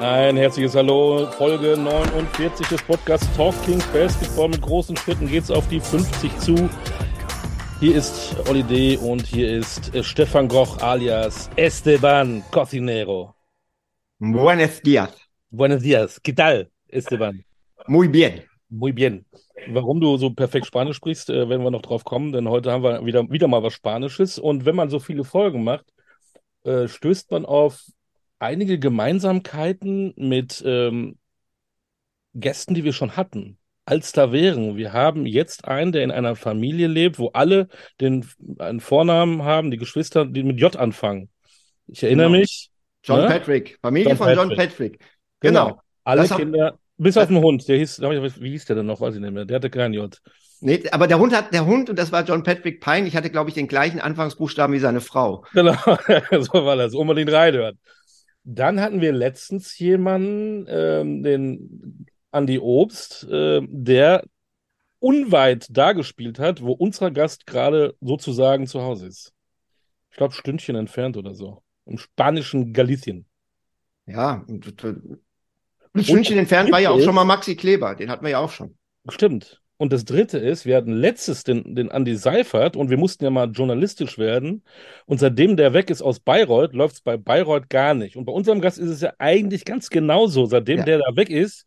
Ein herzliches Hallo, Folge 49 des Podcasts Talking Basketball. Mit großen Schritten geht's auf die 50 zu. Hier ist Olli D. und hier ist äh, Stefan Goch alias Esteban Cocinero. Buenos días. Buenos días. ¿Qué tal, Esteban? Muy bien. Muy bien. Warum du so perfekt Spanisch sprichst, äh, werden wir noch drauf kommen, denn heute haben wir wieder, wieder mal was Spanisches. Und wenn man so viele Folgen macht, äh, stößt man auf einige Gemeinsamkeiten mit ähm, Gästen, die wir schon hatten. Als da wären. Wir haben jetzt einen, der in einer Familie lebt, wo alle den einen Vornamen haben, die Geschwister, die mit J anfangen. Ich erinnere Genau. mich. John ne? Patrick. Familie John von John Patrick. Patrick. Genau. Alle Das Kinder, bis auf den Hund, der hieß, wie hieß der denn noch? Weiß ich nicht mehr. Der hatte kein J. Nee, aber der Hund hat, der Hund, und das war John Patrick Pine, ich hatte, glaube ich, den gleichen Anfangsbuchstaben wie seine Frau. Genau, so war das. Unbedingt reinhören. Dann hatten wir letztens jemanden, ähm, den Andy Obst, äh, der unweit da gespielt hat, wo unser Gast gerade sozusagen zu Hause ist. Ich glaube, Stündchen entfernt oder so. Im spanischen Galicien. Ja. und, äh, Ein Stündchen entfernt war ja auch schon mal Maxi Kleber. Den hatten wir ja auch schon. Stimmt. Und das dritte ist, wir hatten letztes den, den Andy Seifert und wir mussten ja mal journalistisch werden. Und seitdem der weg ist aus Bayreuth, läuft es bei Bayreuth gar nicht. Und bei unserem Gast ist es ja eigentlich ganz genauso. Seitdem Ja. der da weg ist,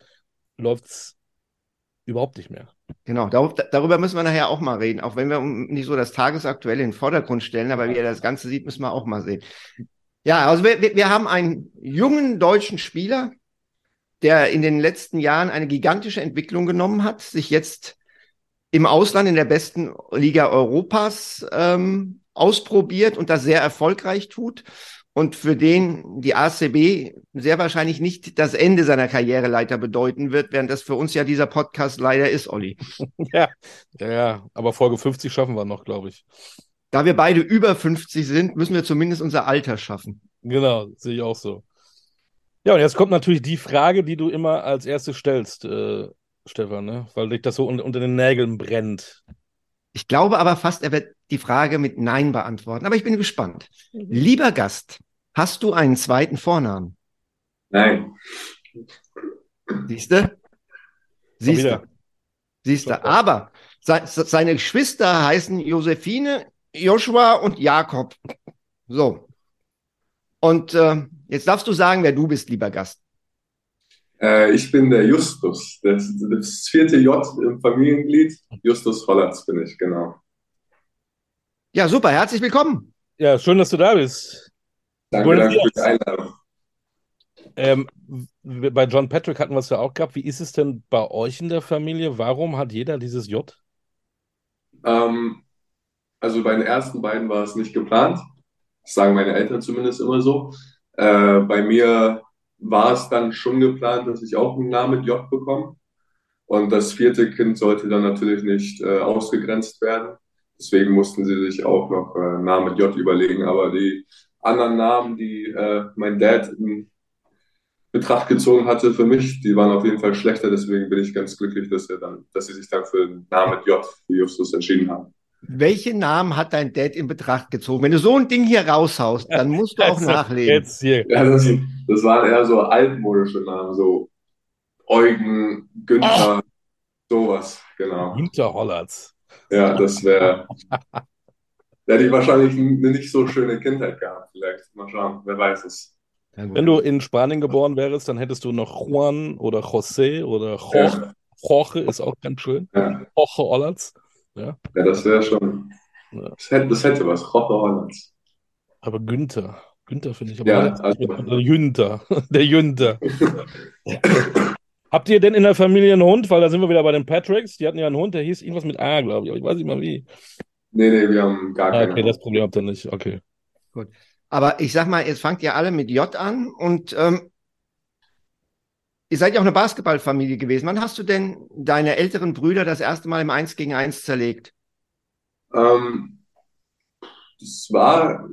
läuft es überhaupt nicht mehr. Genau. Dar darüber müssen wir nachher auch mal reden. Auch wenn wir nicht so das Tagesaktuelle in den Vordergrund stellen, aber wie er das Ganze sieht, müssen wir auch mal sehen. Ja, also wir, wir haben einen jungen deutschen Spieler, der in den letzten Jahren eine gigantische Entwicklung genommen hat, sich jetzt im Ausland in der besten Liga Europas ähm, ausprobiert und das sehr erfolgreich tut und für den die ACB sehr wahrscheinlich nicht das Ende seiner Karriereleiter bedeuten wird, während das für uns ja dieser Podcast leider ist, Olli. Ja, ja, ja. Aber Folge 50 schaffen wir noch, glaube ich. Da wir beide über 50 sind, müssen wir zumindest unser Alter schaffen. Genau, sehe ich auch so. Ja, und jetzt kommt natürlich die Frage, die du immer als erstes stellst, äh, Stefan, ne? Weil dich das so un unter den Nägeln brennt. Ich glaube aber fast, er wird die Frage mit Nein beantworten. Aber ich bin gespannt. Lieber Gast, hast du einen zweiten Vornamen? Nein. Siehste? Siehste? wieder. Siehste? Doch, doch. Aber se seine Geschwister heißen Josephine, Joshua und Jakob. So. Und äh, jetzt darfst du sagen, wer du bist, lieber Gast. Äh, ich bin der Justus, das, das vierte J im Familienglied. Justus Hollatz bin ich, genau. Ja, super. Herzlich willkommen. Ja, schön, dass du da bist. Danke, danke für die. Einladung. Ähm, bei John Patrick hatten wir es ja auch gehabt. Wie ist es denn bei euch in der Familie? Warum hat jeder dieses J? Ähm, also bei den ersten beiden war es nicht geplant. Das sagen meine Eltern zumindest immer so. Äh, bei mir war es dann schon geplant, dass ich auch einen Namen mit J bekomme. Und das vierte Kind sollte dann natürlich nicht äh, ausgegrenzt werden. Deswegen mussten sie sich auch noch äh, einen Namen mit J überlegen. Aber die anderen Namen, die äh, mein Dad in Betracht gezogen hatte für mich, die waren auf jeden Fall schlechter. Deswegen bin ich ganz glücklich, dass er dann, dass sie sich dann für den Namen mit J für Justus entschieden haben. Welche Namen hat dein Dad in Betracht gezogen? Wenn du so ein Ding hier raushaust, dann musst du auch Also, nachlegen. Jetzt hier. Ja, das, das waren eher so altmodische Namen, so Eugen, Günther, sowas, genau. Hinter Hollatz. Ja, das wäre. Da hätte ich wahrscheinlich eine nicht so schöne Kindheit gehabt, vielleicht. Mal schauen, wer weiß es. Wenn du in Spanien geboren wärst, dann hättest du noch Juan oder José oder Jorge. Jorge ist auch ganz schön. Ja, Jorge Hollatz. Ja. ja das wäre schon. Ja. Das hätte, das hätte was. Roche Hollands. Aber Günther. Günther finde ich aber Ja, also- der Jünter. Der Jünter. Habt ihr denn in der Familie einen Hund? Weil da sind wir wieder bei den Patricks. Die hatten ja einen Hund, der hieß irgendwas mit A, glaube ich. Aber ich weiß nicht mal wie. Nee, nee, wir haben gar Ah, keine. okay, das Problem habt ihr nicht. Okay. Aber ich sag mal, jetzt fangt ihr alle mit J an und ähm, ihr seid ja auch eine Basketballfamilie gewesen. Wann hast du denn deine älteren Brüder das erste Mal im 1 gegen 1 zerlegt? Ähm, das war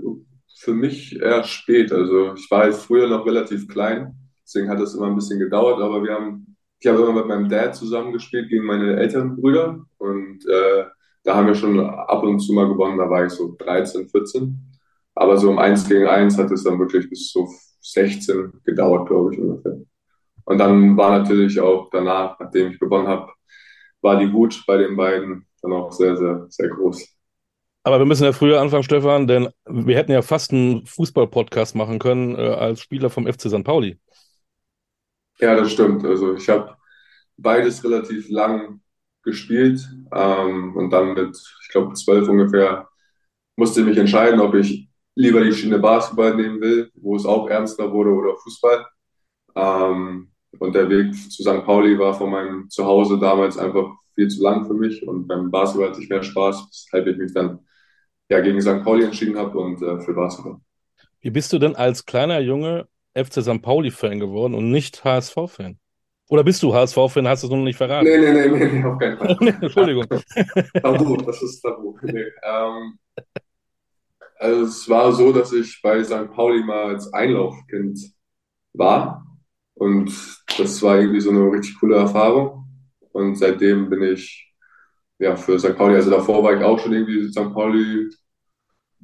für mich eher spät. Also ich war halt früher noch relativ klein, deswegen hat es immer ein bisschen gedauert, aber wir haben, ich habe immer mit meinem Dad zusammengespielt gegen meine älteren Brüder und äh, da haben wir schon ab und zu mal gewonnen, da war ich so 13, 14. Aber so im 1 gegen 1 hat es dann wirklich bis so 16 gedauert, glaube ich ungefähr. Und dann war natürlich auch danach, nachdem ich gewonnen habe, war die Wut bei den beiden dann auch sehr, sehr, sehr groß. Aber wir müssen ja früher anfangen, Stefan, denn wir hätten ja fast einen Fußball-Podcast machen können äh, als Spieler vom FC St. Pauli. Ja, das stimmt. Also ich habe beides relativ lang gespielt ähm, und dann mit, ich glaube, zwölf ungefähr musste ich mich entscheiden, ob ich lieber die Schiene Basketball nehmen will, wo es auch ernster wurde, oder Fußball. Ähm, und der Weg zu St. Pauli war von meinem Zuhause damals einfach viel zu lang für mich und beim Basketball hatte ich mehr Spaß, weshalb ich mich dann ja, gegen St. Pauli entschieden habe und äh, für Basketball. Wie bist du denn als kleiner Junge FC St. Pauli-Fan geworden und nicht HSV-Fan? Oder bist du HSV-Fan, hast du es noch nicht verraten? Nee, nee, nee, nee, nee auf keinen Fall. Entschuldigung. tabu, das ist tabu. Nee, ähm, also es war so, dass ich bei St. Pauli mal als Einlaufkind war und das war irgendwie so eine richtig coole Erfahrung. Und seitdem bin ich ja für St. Pauli, also davor war ich auch schon irgendwie St. Pauli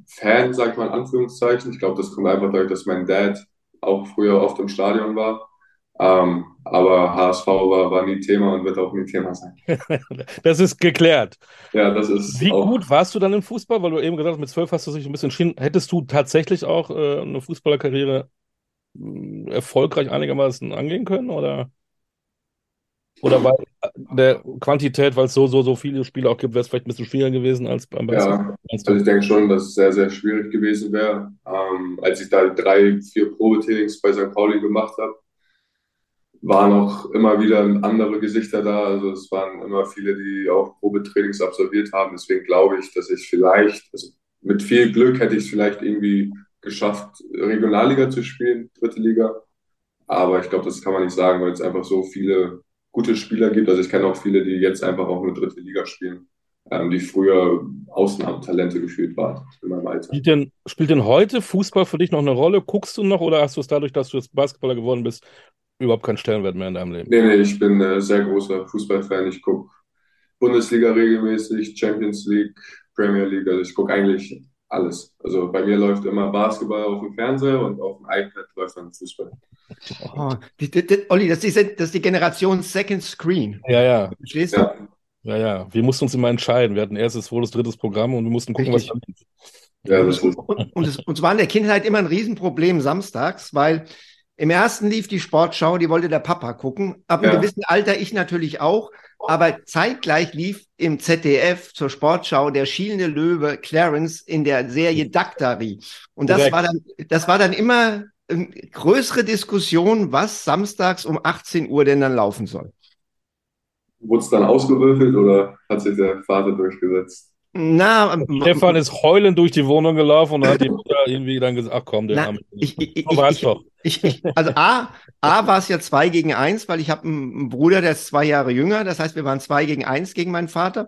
Fan, sag ich mal in Anführungszeichen. Ich glaube, das kommt einfach dadurch, dass mein Dad auch früher oft im Stadion war. Ähm, aber HSV war, war nie Thema und wird auch nie Thema sein. das ist geklärt. Ja, das ist. Wie gut warst du dann im Fußball? Weil du eben gesagt hast, mit zwölf hast du dich ein bisschen entschieden. Hättest du tatsächlich auch äh, eine Fußballerkarriere erfolgreich einigermaßen angehen können? Oder, oder bei der Quantität, weil es so, so, so viele Spiele auch gibt, wäre es vielleicht ein bisschen schwieriger gewesen als beim? Ja, also ich denke schon, dass es sehr, sehr schwierig gewesen wäre. Ähm, als ich da drei, vier Probetrainings bei St. Pauli gemacht habe, waren auch immer wieder andere Gesichter da. Also es waren immer viele, die auch Probetrainings absolviert haben. Deswegen glaube ich, dass ich vielleicht, also mit viel Glück hätte ich es vielleicht irgendwie geschafft, Regionalliga zu spielen, dritte Liga. Aber ich glaube, das kann man nicht sagen, weil es einfach so viele gute Spieler gibt. Also ich kenne auch viele, die jetzt einfach auch nur dritte Liga spielen, ähm, die früher Ausnahmetalente gefühlt waren in meinem Alter. Spielt denn, spielt denn heute Fußball für dich noch eine Rolle? Guckst du noch oder hast du es dadurch, dass du jetzt Basketballer geworden bist, überhaupt keinen Stellenwert mehr in deinem Leben. Nee, nee, ich bin äh, sehr großer Fußballfan. Ich gucke Bundesliga regelmäßig, Champions League, Premier League. Also ich gucke eigentlich alles. Also bei mir läuft immer Basketball auf dem Fernseher und auf dem iPad läuft dann Fußball. Oh, die, die, die, Olli, das ist, das ist die Generation Second Screen. Ja, ja. Verstehst du? Ja. Ja, ja. Wir mussten uns immer entscheiden. Wir hatten erstes, zweites, drittes Programm und wir mussten gucken, Richtig. was da. Ja, das ist und, und, es, uns war in der Kindheit immer ein Riesenproblem samstags, weil im ersten lief die Sportschau, die wollte der Papa gucken. Ab einem ja. gewissen Alter ich natürlich auch. Aber zeitgleich lief im ZDF zur Sportschau der schielende Löwe Clarence in der Serie Daktari. Und das Direkt. war dann, das war dann immer eine größere Diskussion, was samstags um 18 Uhr denn dann laufen soll. Wurde es dann ausgewürfelt oder hat sich der Vater durchgesetzt? Na, Stefan ist heulend durch die Wohnung gelaufen und hat die Mutter irgendwie dann gesagt, ach komm, der na, Arme. Ich, ich, ich, doch. Ich, also A, A war es ja zwei gegen eins, weil ich habe einen Bruder, der ist zwei Jahre jünger. Das heißt, wir waren zwei gegen eins gegen meinen Vater.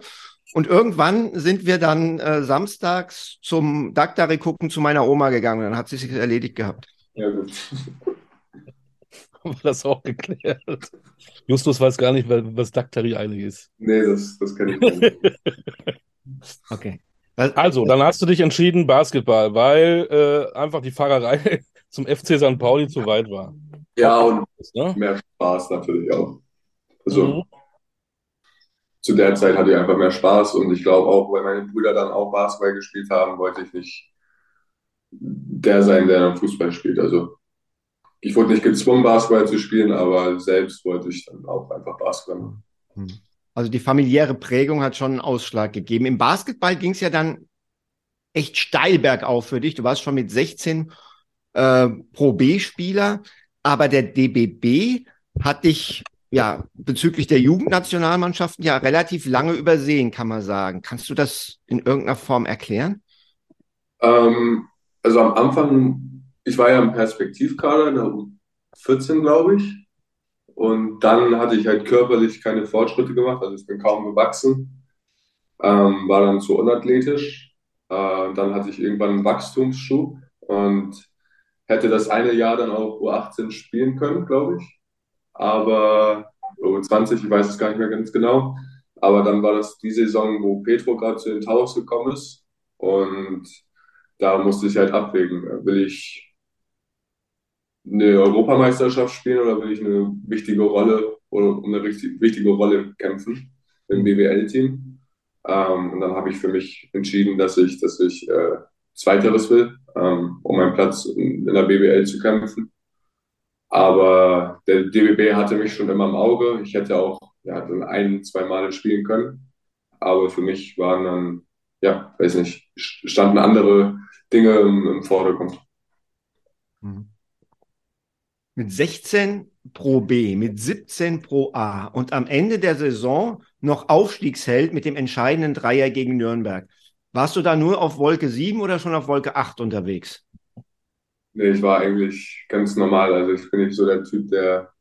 Und irgendwann sind wir dann äh, samstags zum Daktari gucken zu meiner Oma gegangen. Dann hat sie sich erledigt gehabt. Ja, gut. Haben wir das auch geklärt. Justus weiß gar nicht, was Daktari eigentlich ist. Nee, das, das kenne ich nicht. Okay. Also, dann hast du dich entschieden, Basketball, weil äh, einfach die Fahrerei zum FC St. Pauli zu weit war. Ja, und ne? mehr Spaß natürlich auch. Also, mhm. zu der Zeit hatte ich einfach mehr Spaß und ich glaube auch, weil meine Brüder dann auch Basketball gespielt haben, wollte ich nicht der sein, der dann Fußball spielt. Also, ich wurde nicht gezwungen, Basketball zu spielen, aber selbst wollte ich dann auch einfach Basketball machen. Mhm. Also die familiäre Prägung hat schon einen Ausschlag gegeben. Im Basketball ging es ja dann echt steil bergauf für dich. Du warst schon mit 16 äh, Pro B-Spieler, aber der DBB hat dich ja bezüglich der Jugendnationalmannschaften ja relativ lange übersehen, kann man sagen. Kannst du das in irgendeiner Form erklären? Ähm, also am Anfang, ich war ja im Perspektivkader in der 14, glaube ich. Und dann hatte ich halt körperlich keine Fortschritte gemacht, also ich bin kaum gewachsen, ähm, war dann zu unathletisch. Äh, dann hatte ich irgendwann einen Wachstumsschub und hätte das eine Jahr dann auch U18 spielen können, glaube ich. Aber U20, ich weiß es gar nicht mehr ganz genau. Aber dann war das die Saison, wo Petro gerade zu den Towers gekommen ist. Und da musste ich halt abwägen. Will ich eine Europameisterschaft spielen oder will ich eine wichtige Rolle oder um eine richtig, wichtige Rolle kämpfen im BWL-Team? Ähm, und dann habe ich für mich entschieden, dass ich, dass ich äh, Zweiteres will, ähm, um meinen Platz in, in der BWL zu kämpfen. Aber der DBB hatte mich schon immer im Auge. Ich hätte auch ja, dann ein, zwei Male spielen können. Aber für mich waren dann, ja, weiß nicht, standen andere Dinge im, im Vordergrund. Mhm. Mit 16 pro B, mit 17 pro A und am Ende der Saison noch Aufstiegsheld mit dem entscheidenden Dreier gegen Nürnberg. Warst du da nur auf Wolke 7 oder schon auf Wolke 8 unterwegs? Nee, ich war eigentlich ganz normal. Also ich bin nicht so der Typ, der,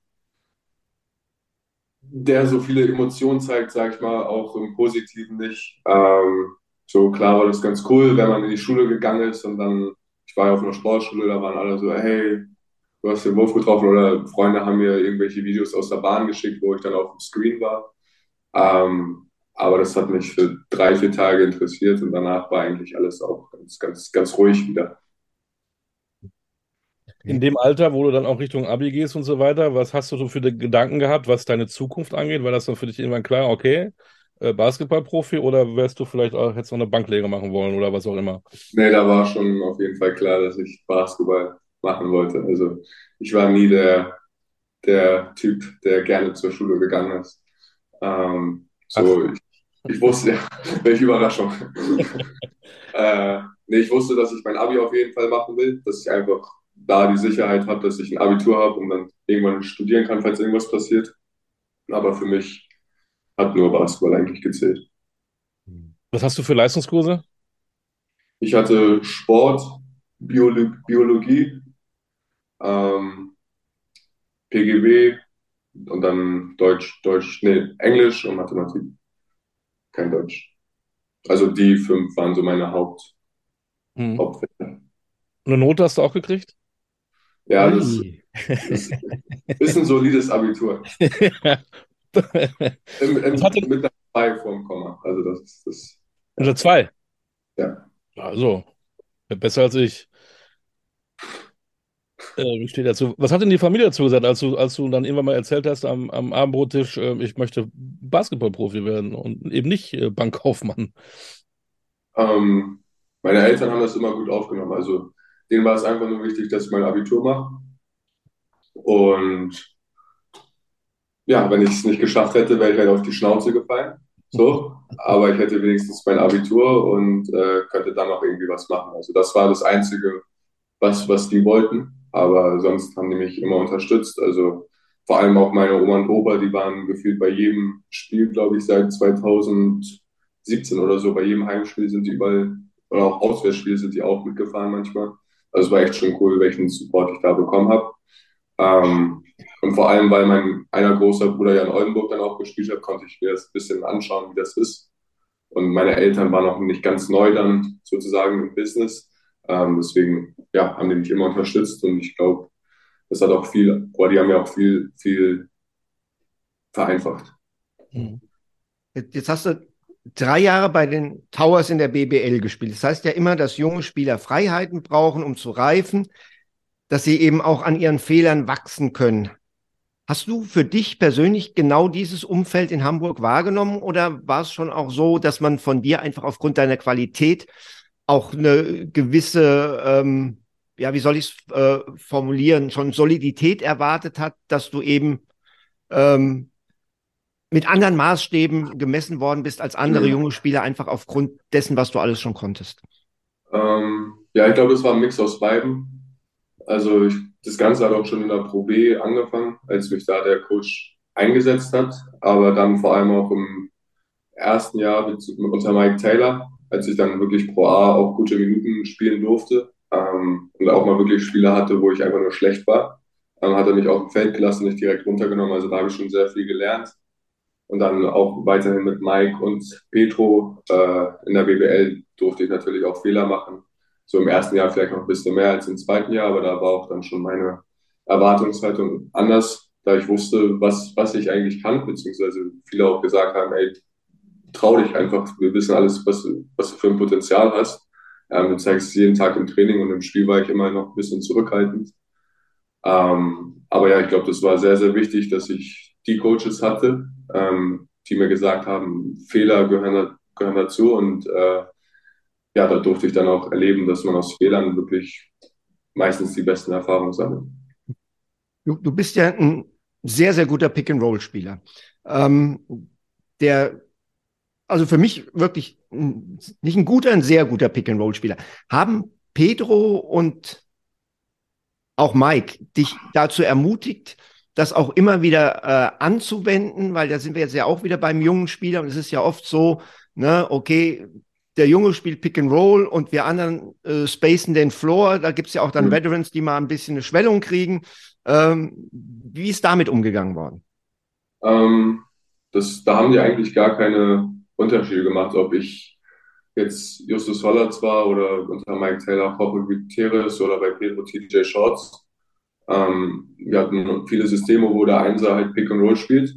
der so viele Emotionen zeigt, sag ich mal, auch im Positiven nicht. Ähm, so klar war das ganz cool, wenn man in die Schule gegangen ist und dann, ich war ja auf einer Sportschule, da waren alle so, hey, du hast den Wurf getroffen oder Freunde haben mir irgendwelche Videos aus der Bahn geschickt, wo ich dann auf dem Screen war. Ähm, aber das hat mich für drei, vier Tage interessiert und danach war eigentlich alles auch ganz, ganz, ganz ruhig wieder in dem Alter, wo du dann auch Richtung Abi gehst und so weiter, was hast du so für Gedanken gehabt, was deine Zukunft angeht? War das dann für dich irgendwann klar, okay, äh, Basketballprofi oder wärst du vielleicht auch, hättest du noch eine Banklehre machen wollen oder was auch immer? Nee, da war schon auf jeden Fall klar, dass ich Basketball machen wollte. Also ich war nie der, der Typ, der gerne zur Schule gegangen ist. Ähm, so, ich, ich, wusste, ja, welche Überraschung. äh, nee, ich wusste, dass ich mein Abi auf jeden Fall machen will, dass ich einfach da die Sicherheit habe, dass ich ein Abitur habe und dann irgendwann studieren kann, falls irgendwas passiert. Aber für mich hat nur Basketball eigentlich gezählt. Was hast du für Leistungskurse? Ich hatte Sport, Biolo Biologie, ähm, PGB und dann Deutsch, Deutsch, nee, Englisch und Mathematik. Kein Deutsch. Also die fünf waren so meine Haupt, hm. Hauptfächer. Eine Note hast du auch gekriegt? Ja, das, das ist ein solides Abitur. Im, im, hatte... Mit einer 2 vorm Komma. Also das ist das. Mit einer 2? Ja. Also, besser als ich. Äh, steht dazu? Was hat denn die Familie dazu gesagt, als du, als du dann irgendwann mal erzählt hast am, am Abendbrottisch, äh, ich möchte Basketballprofi werden und eben nicht äh, Bankkaufmann? Ähm, meine Eltern haben das immer gut aufgenommen. Also denen war es einfach nur wichtig, dass ich mein Abitur mache. Und ja, wenn ich es nicht geschafft hätte, wäre ich halt auf die Schnauze gefallen. So, aber ich hätte wenigstens mein Abitur und äh, könnte dann noch irgendwie was machen. Also das war das Einzige, was, was die wollten. Aber sonst haben die mich immer unterstützt. Also vor allem auch meine Oma und Opa, die waren gefühlt bei jedem Spiel, glaube ich, seit 2017 oder so. Bei jedem Heimspiel sind die überall, oder auch Auswärtsspiel sind die auch mitgefahren manchmal. Also es war echt schon cool, welchen Support ich da bekommen habe. Ähm, und vor allem, weil mein einer großer Bruder ja in Oldenburg dann auch gespielt hat, konnte ich mir das ein bisschen anschauen, wie das ist. Und meine Eltern waren noch nicht ganz neu dann sozusagen im Business. Ähm, deswegen ja, haben die mich immer unterstützt und ich glaube, das hat auch viel, oder die haben ja auch viel, viel vereinfacht. Jetzt hast du drei Jahre bei den Towers in der BBL gespielt. Das heißt ja immer, dass junge Spieler Freiheiten brauchen, um zu reifen, dass sie eben auch an ihren Fehlern wachsen können. Hast du für dich persönlich genau dieses Umfeld in Hamburg wahrgenommen oder war es schon auch so, dass man von dir einfach aufgrund deiner Qualität auch eine gewisse, ähm, ja, wie soll ich es äh, formulieren, schon Solidität erwartet hat, dass du eben ähm, mit anderen Maßstäben gemessen worden bist als andere junge Spieler, einfach aufgrund dessen, was du alles schon konntest? Ähm, ja, ich glaube, es war ein Mix aus beiden. Also ich, das Ganze hat auch schon in der Pro B angefangen, als mich da der Coach eingesetzt hat, aber dann vor allem auch im ersten Jahr mit, unter Mike Taylor, als ich dann wirklich Pro A auch gute Minuten spielen durfte ähm, und auch mal wirklich Spiele hatte, wo ich einfach nur schlecht war, ähm, hat er mich auch im Feld gelassen, nicht direkt runtergenommen. Also da habe ich schon sehr viel gelernt und dann auch weiterhin mit Mike und Petro äh, in der BBL durfte ich natürlich auch Fehler machen. So im ersten Jahr vielleicht noch ein bisschen mehr als im zweiten Jahr, aber da war auch dann schon meine Erwartungshaltung anders, da ich wusste, was, was ich eigentlich kann, beziehungsweise viele auch gesagt haben, ey, trau dich einfach, wir wissen alles, was, was du für ein Potenzial hast. Ähm, du zeigst es jeden Tag im Training und im Spiel war ich immer noch ein bisschen zurückhaltend. Ähm, aber ja, ich glaube, das war sehr, sehr wichtig, dass ich die Coaches hatte, ähm, die mir gesagt haben, Fehler gehören, gehören dazu. Und äh, ja, da durfte ich dann auch erleben, dass man aus Fehlern wirklich meistens die besten Erfahrungen sammelt. Du, du bist ja ein sehr, sehr guter Pick-and-Roll-Spieler. Ähm, der, also für mich wirklich nicht ein guter, ein sehr guter Pick-and-Roll-Spieler. Haben Pedro und auch Mike dich dazu ermutigt, das auch immer wieder äh, anzuwenden, weil da sind wir jetzt ja auch wieder beim jungen Spieler und es ist ja oft so, ne, okay, der Junge spielt Pick and Roll und wir anderen äh, spacen den Floor. Da gibt's ja auch dann mhm. Veterans, die mal ein bisschen eine Schwellung kriegen. Ähm, wie ist damit umgegangen worden? Ähm, das, da haben die eigentlich gar keine Unterschiede gemacht, ob ich jetzt Justus Hollatz war oder unter Mike Taylor Jorge Gutierrez oder bei Pedro TJ Shorts. Ähm, wir hatten viele Systeme, wo der Einser halt Pick and Roll spielt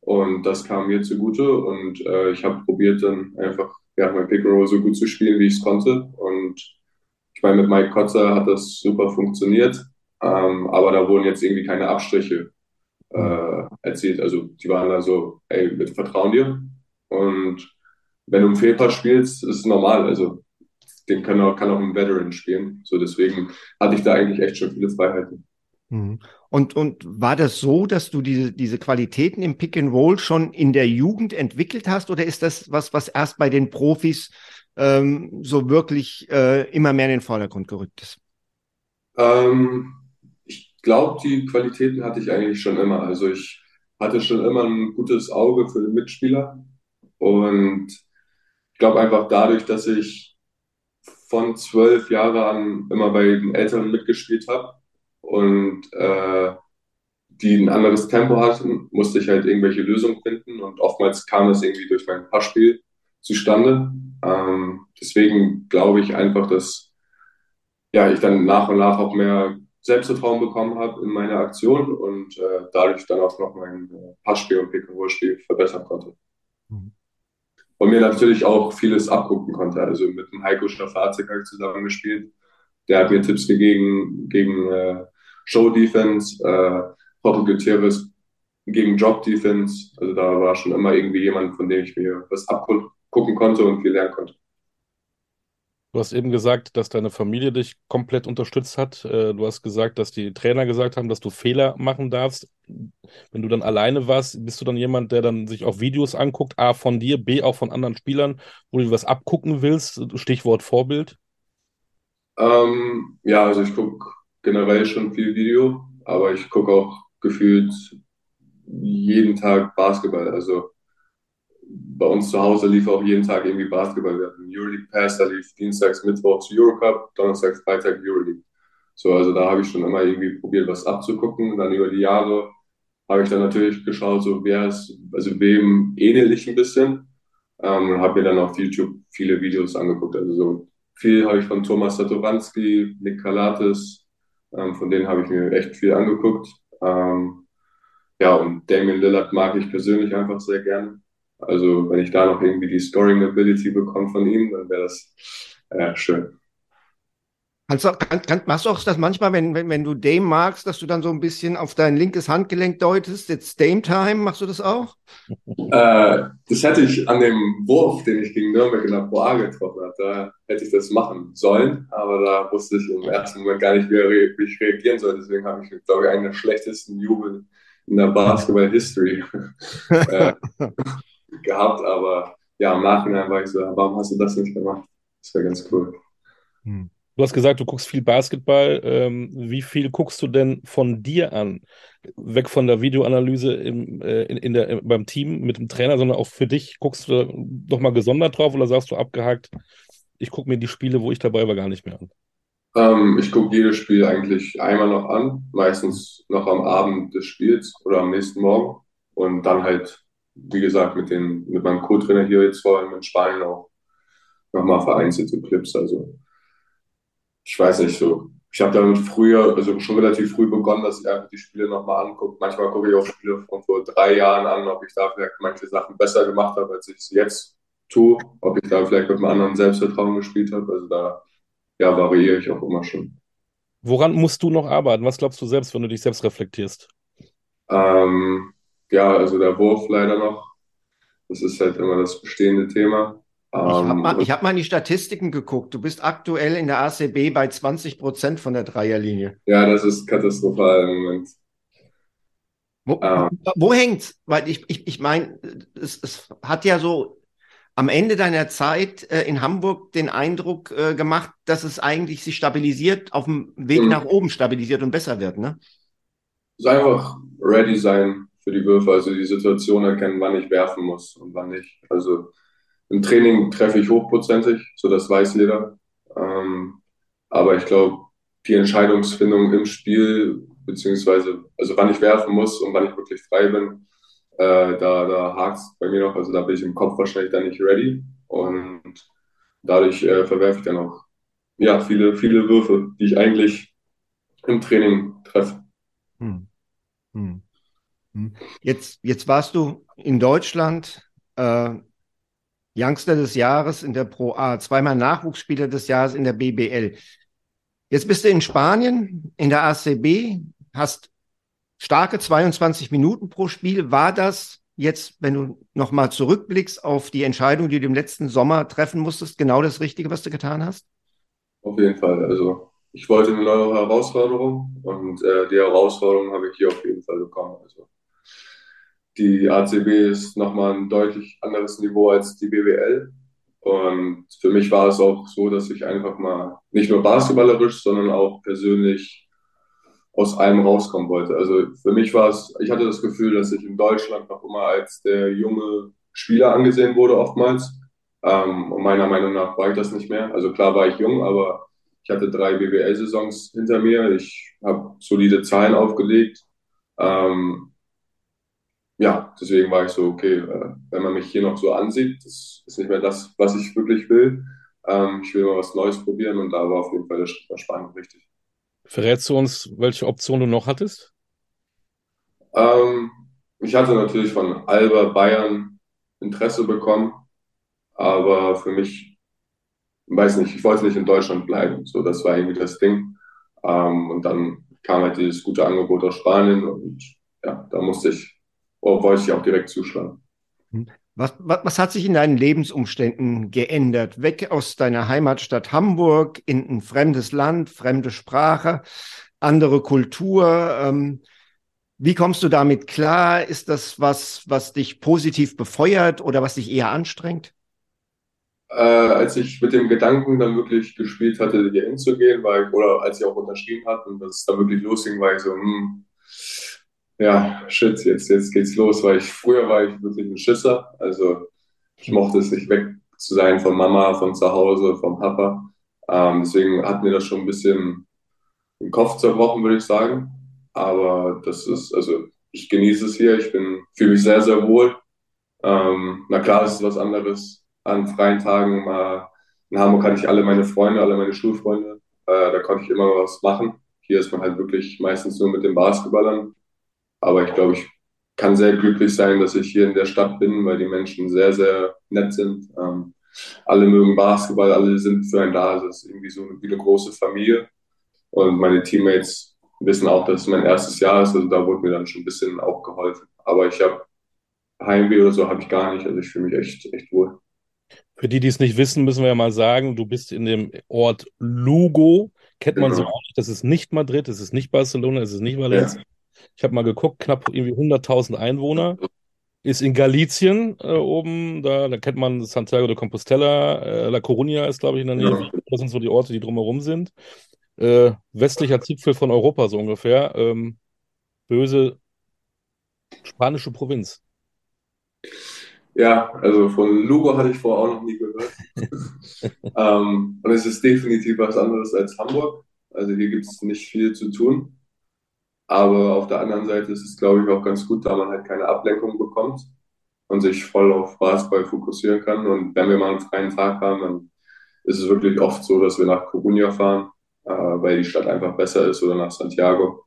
und das kam mir zugute und äh, ich habe probiert dann einfach ja, mein Pick and Roll so gut zu spielen, wie ich es konnte und ich meine, mit Mike Kotzer hat das super funktioniert, ähm, aber da wurden jetzt irgendwie keine Abstriche äh, erzielt. Also die waren da so, ey, wir vertrauen dir und wenn du einen Fehlpass spielst, ist es normal. Also den kann auch, kann auch ein Veteran spielen. So deswegen hatte ich da eigentlich echt schon viele Freiheiten. Mhm. Und, und war das so, dass du diese, diese Qualitäten im Pick and Roll schon in der Jugend entwickelt hast oder ist das was, was erst bei den Profis ähm, so wirklich äh, immer mehr in den Vordergrund gerückt ist? Ähm, ich glaube, die Qualitäten hatte ich eigentlich schon immer. Also ich hatte schon immer ein gutes Auge für den Mitspieler und glaube einfach dadurch, dass ich von zwölf Jahren an immer bei den Eltern mitgespielt habe und äh, die ein anderes Tempo hatten, musste ich halt irgendwelche Lösungen finden und oftmals kam das irgendwie durch mein Passspiel zustande. Ähm, deswegen glaube ich einfach, dass ja, ich dann nach und nach auch mehr Selbstvertrauen bekommen habe in meiner Aktion und äh, dadurch dann auch noch mein äh, Passspiel und Pick-and-Roll-Spiel verbessern konnte. Mhm und mir natürlich auch vieles abgucken konnte. Also mit dem Heiko Schafazik habe ich zusammen gespielt. Der hat mir Tipps gegeben gegen äh, Show Defense, äh, Jorge Gutierrez gegen Job Defense. Also da war schon immer irgendwie jemand, von dem ich mir was abgucken konnte und viel lernen konnte. Du hast eben gesagt, dass deine Familie dich komplett unterstützt hat. Äh, du hast gesagt, dass die Trainer gesagt haben, dass du Fehler machen darfst. Wenn du dann alleine warst, bist du dann jemand, der dann sich auch Videos anguckt, A von dir, B auch von anderen Spielern, wo du was abgucken willst? Stichwort Vorbild. Ähm, ja, also ich gucke generell schon viel Video, aber ich gucke auch gefühlt jeden Tag Basketball. Also bei uns zu Hause lief auch jeden Tag irgendwie Basketball. Wir hatten Euroleague Pass, da lief dienstags, mittwochs Eurocup, donnerstags, freitag Euroleague. So, also da habe ich schon immer irgendwie probiert, was abzugucken. Dann über die Jahre habe ich dann natürlich geschaut, so wer ist, also wem ähnel ich ein bisschen. Ähm, und habe mir dann auf YouTube viele Videos angeguckt. Also so viel habe ich von Thomas Satoranski, Nick Kalates, ähm, von denen habe ich mir echt viel angeguckt. Ähm, ja, und Damien Lillard mag ich persönlich einfach sehr gerne. Also wenn ich da noch irgendwie die Scoring Ability bekomme von ihm, dann wäre das äh, schön. Kannst du, kann, kann, machst du auch das manchmal, wenn, wenn, wenn du Dame magst, dass du dann so ein bisschen auf dein linkes Handgelenk deutest, jetzt Dame Time, machst du das auch? Äh, das hätte ich an dem Wurf, den ich gegen Nürnberg in der Pro A getroffen habe, da hätte ich das machen sollen, aber da wusste ich im ersten Moment gar nicht, wie, wie ich reagieren soll. Deswegen habe ich, glaube ich, einen der schlechtesten Jubel in der Basketball-History. äh, gehabt, aber ja, im Nachhinein war ich so, warum hast du das nicht gemacht? Das wäre ganz cool. Hm. Du hast gesagt, du guckst viel Basketball. Ähm, wie viel guckst du denn von dir an? Weg von der Videoanalyse im, äh, in, in der, beim Team mit dem Trainer, sondern auch für dich. Guckst du doch mal gesondert drauf oder sagst du abgehakt, ich gucke mir die Spiele, wo ich dabei war, gar nicht mehr an? Ähm, ich gucke jedes Spiel eigentlich einmal noch an, meistens noch am Abend des Spiels oder am nächsten Morgen und dann halt wie gesagt, mit, den, mit meinem Co-Trainer hier jetzt vor allem in Spanien auch nochmal vereinzelte Clips. Also ich weiß nicht so. Ich habe damit früher, also schon relativ früh begonnen, dass ich einfach die Spiele nochmal angucke. Manchmal gucke ich auch Spiele von vor drei Jahren an, ob ich da vielleicht manche Sachen besser gemacht habe, als ich es jetzt tue. Ob ich da vielleicht mit einem anderen Selbstvertrauen gespielt habe. Also da ja, variiere ich auch immer schon. Woran musst du noch arbeiten? Was glaubst du selbst, wenn du dich selbst reflektierst? Ähm, ja, also der Wurf leider noch. Das ist halt immer das bestehende Thema. Ich habe Ähm, mal, ich hab mal in die Statistiken geguckt. Du bist aktuell in der ACB bei 20 Prozent von der Dreierlinie. ja, das ist katastrophal im Moment. Wo, Ähm, wo hängt's? Weil ich, ich, ich meine, es, es hat ja so am Ende deiner Zeit äh, in Hamburg den Eindruck äh, gemacht, dass es eigentlich sich stabilisiert, auf dem Weg Mhm. nach oben stabilisiert und besser wird, ne? ist einfach ready sein für die Würfe, also die Situation erkennen, wann ich werfen muss und wann nicht. Also im Training treffe ich hochprozentig, so das weiß jeder. Ähm, aber ich glaube, die Entscheidungsfindung im Spiel, beziehungsweise also wann ich werfen muss und wann ich wirklich frei bin, äh, da, da hakt es bei mir noch. Also da bin ich im Kopf wahrscheinlich dann nicht ready. Und dadurch äh, verwerfe ich dann auch ja, viele, viele Würfe, die ich eigentlich im Training treffe. Hm. Hm. Hm. Jetzt, jetzt warst du in Deutschland äh, Youngster des Jahres in der Pro A, zweimal Nachwuchsspieler des Jahres in der BBL. Jetzt bist du in Spanien in der ACB, hast starke 22 Minuten pro Spiel. War das jetzt, wenn du nochmal zurückblickst auf die Entscheidung, die du im letzten Sommer treffen musstest, genau das Richtige, was du getan hast? Auf jeden Fall. Also ich wollte eine neue Herausforderung und äh, die Herausforderung habe ich hier auf jeden Fall bekommen. Also die ACB ist nochmal ein deutlich anderes Niveau als die BWL. Und für mich war es auch so, dass ich einfach mal nicht nur basketballerisch, sondern auch persönlich aus allem rauskommen wollte. Also für mich war es, ich hatte das Gefühl, dass ich in Deutschland noch immer als der junge Spieler angesehen wurde, oftmals. Ähm, und meiner Meinung nach war ich das nicht mehr. Also klar war ich jung, aber ich hatte drei BWL-Saisons hinter mir. Ich habe solide Zahlen aufgelegt. Ähm, ja, deswegen war ich so, okay, äh, wenn man mich hier noch so ansieht, das ist nicht mehr das, was ich wirklich will. Ähm, ich will mal was Neues probieren und da war auf jeden Fall der Schritt nach Spanien richtig. Verrätst du uns, welche Option du noch hattest? Ähm, ich hatte natürlich von Alba Bayern Interesse bekommen, aber für mich, weiß nicht, ich wollte nicht in Deutschland bleiben. So, das war irgendwie das Ding. Ähm, und dann kam halt dieses gute Angebot aus Spanien und ja, da musste ich, wollte ich auch direkt zuschlagen. Was, was, was hat sich in deinen Lebensumständen geändert? Weg aus deiner Heimatstadt Hamburg in ein fremdes Land, fremde Sprache, andere Kultur. Ähm, wie kommst du damit klar? Ist das was, was dich positiv befeuert oder was dich eher anstrengt? Äh, als ich mit dem Gedanken dann wirklich gespielt hatte, hier hinzugehen, ich, oder als ich auch unterschrieben hatte und das dann wirklich losging, war ich so, hm, ja, shit, jetzt, jetzt geht's los, weil ich, früher war ich wirklich ein Schisser, also ich mochte es nicht weg zu sein von Mama, von zu Hause, vom Papa, ähm, deswegen hat mir das schon ein bisschen den Kopf zerbrochen, würde ich sagen, aber das ist, also ich genieße es hier, ich bin, fühle mich sehr, sehr wohl, ähm, na klar, es ist was anderes, an freien Tagen mal, in Hamburg hatte ich alle meine Freunde, alle meine Schulfreunde, äh, da konnte ich immer was machen, hier ist man halt wirklich meistens nur mit den Basketballern, aber ich glaube, ich kann sehr glücklich sein, dass ich hier in der Stadt bin, weil die Menschen sehr, sehr nett sind. Ähm, alle mögen Basketball, alle sind für einen da. Also es ist irgendwie so wie eine große Familie. Und meine Teammates wissen auch, dass es mein erstes Jahr ist. Also da wurde mir dann schon ein bisschen auch geholfen. Aber ich habe Heimweh oder so habe ich gar nicht. Also ich fühle mich echt, echt wohl. Für die, die es nicht wissen, müssen wir ja mal sagen, du bist in dem Ort Lugo. Kennt man so Genau. auch nicht. Das ist nicht Madrid, das ist nicht Barcelona, das ist nicht Valencia. Ja. Ich habe mal geguckt, knapp irgendwie 100.000 Einwohner. Ist in Galicien äh, oben, da, da kennt man Santiago de Compostela, äh, La Coruña ist, glaube ich, in der Nähe. Genau. Das sind so die Orte, die drumherum sind. Äh, westlicher Zipfel von Europa, so ungefähr. Ähm, böse spanische Provinz. Ja, also von Lugo hatte ich vorher auch noch nie gehört. ähm, und es ist definitiv was anderes als Hamburg. Also hier gibt es nicht viel zu tun. Aber auf der anderen Seite ist es, glaube ich, auch ganz gut, da man halt keine Ablenkung bekommt und sich voll auf Basketball fokussieren kann. Und wenn wir mal einen freien Tag haben, dann ist es wirklich oft so, dass wir nach Coruña fahren, äh, weil die Stadt einfach besser ist oder nach Santiago.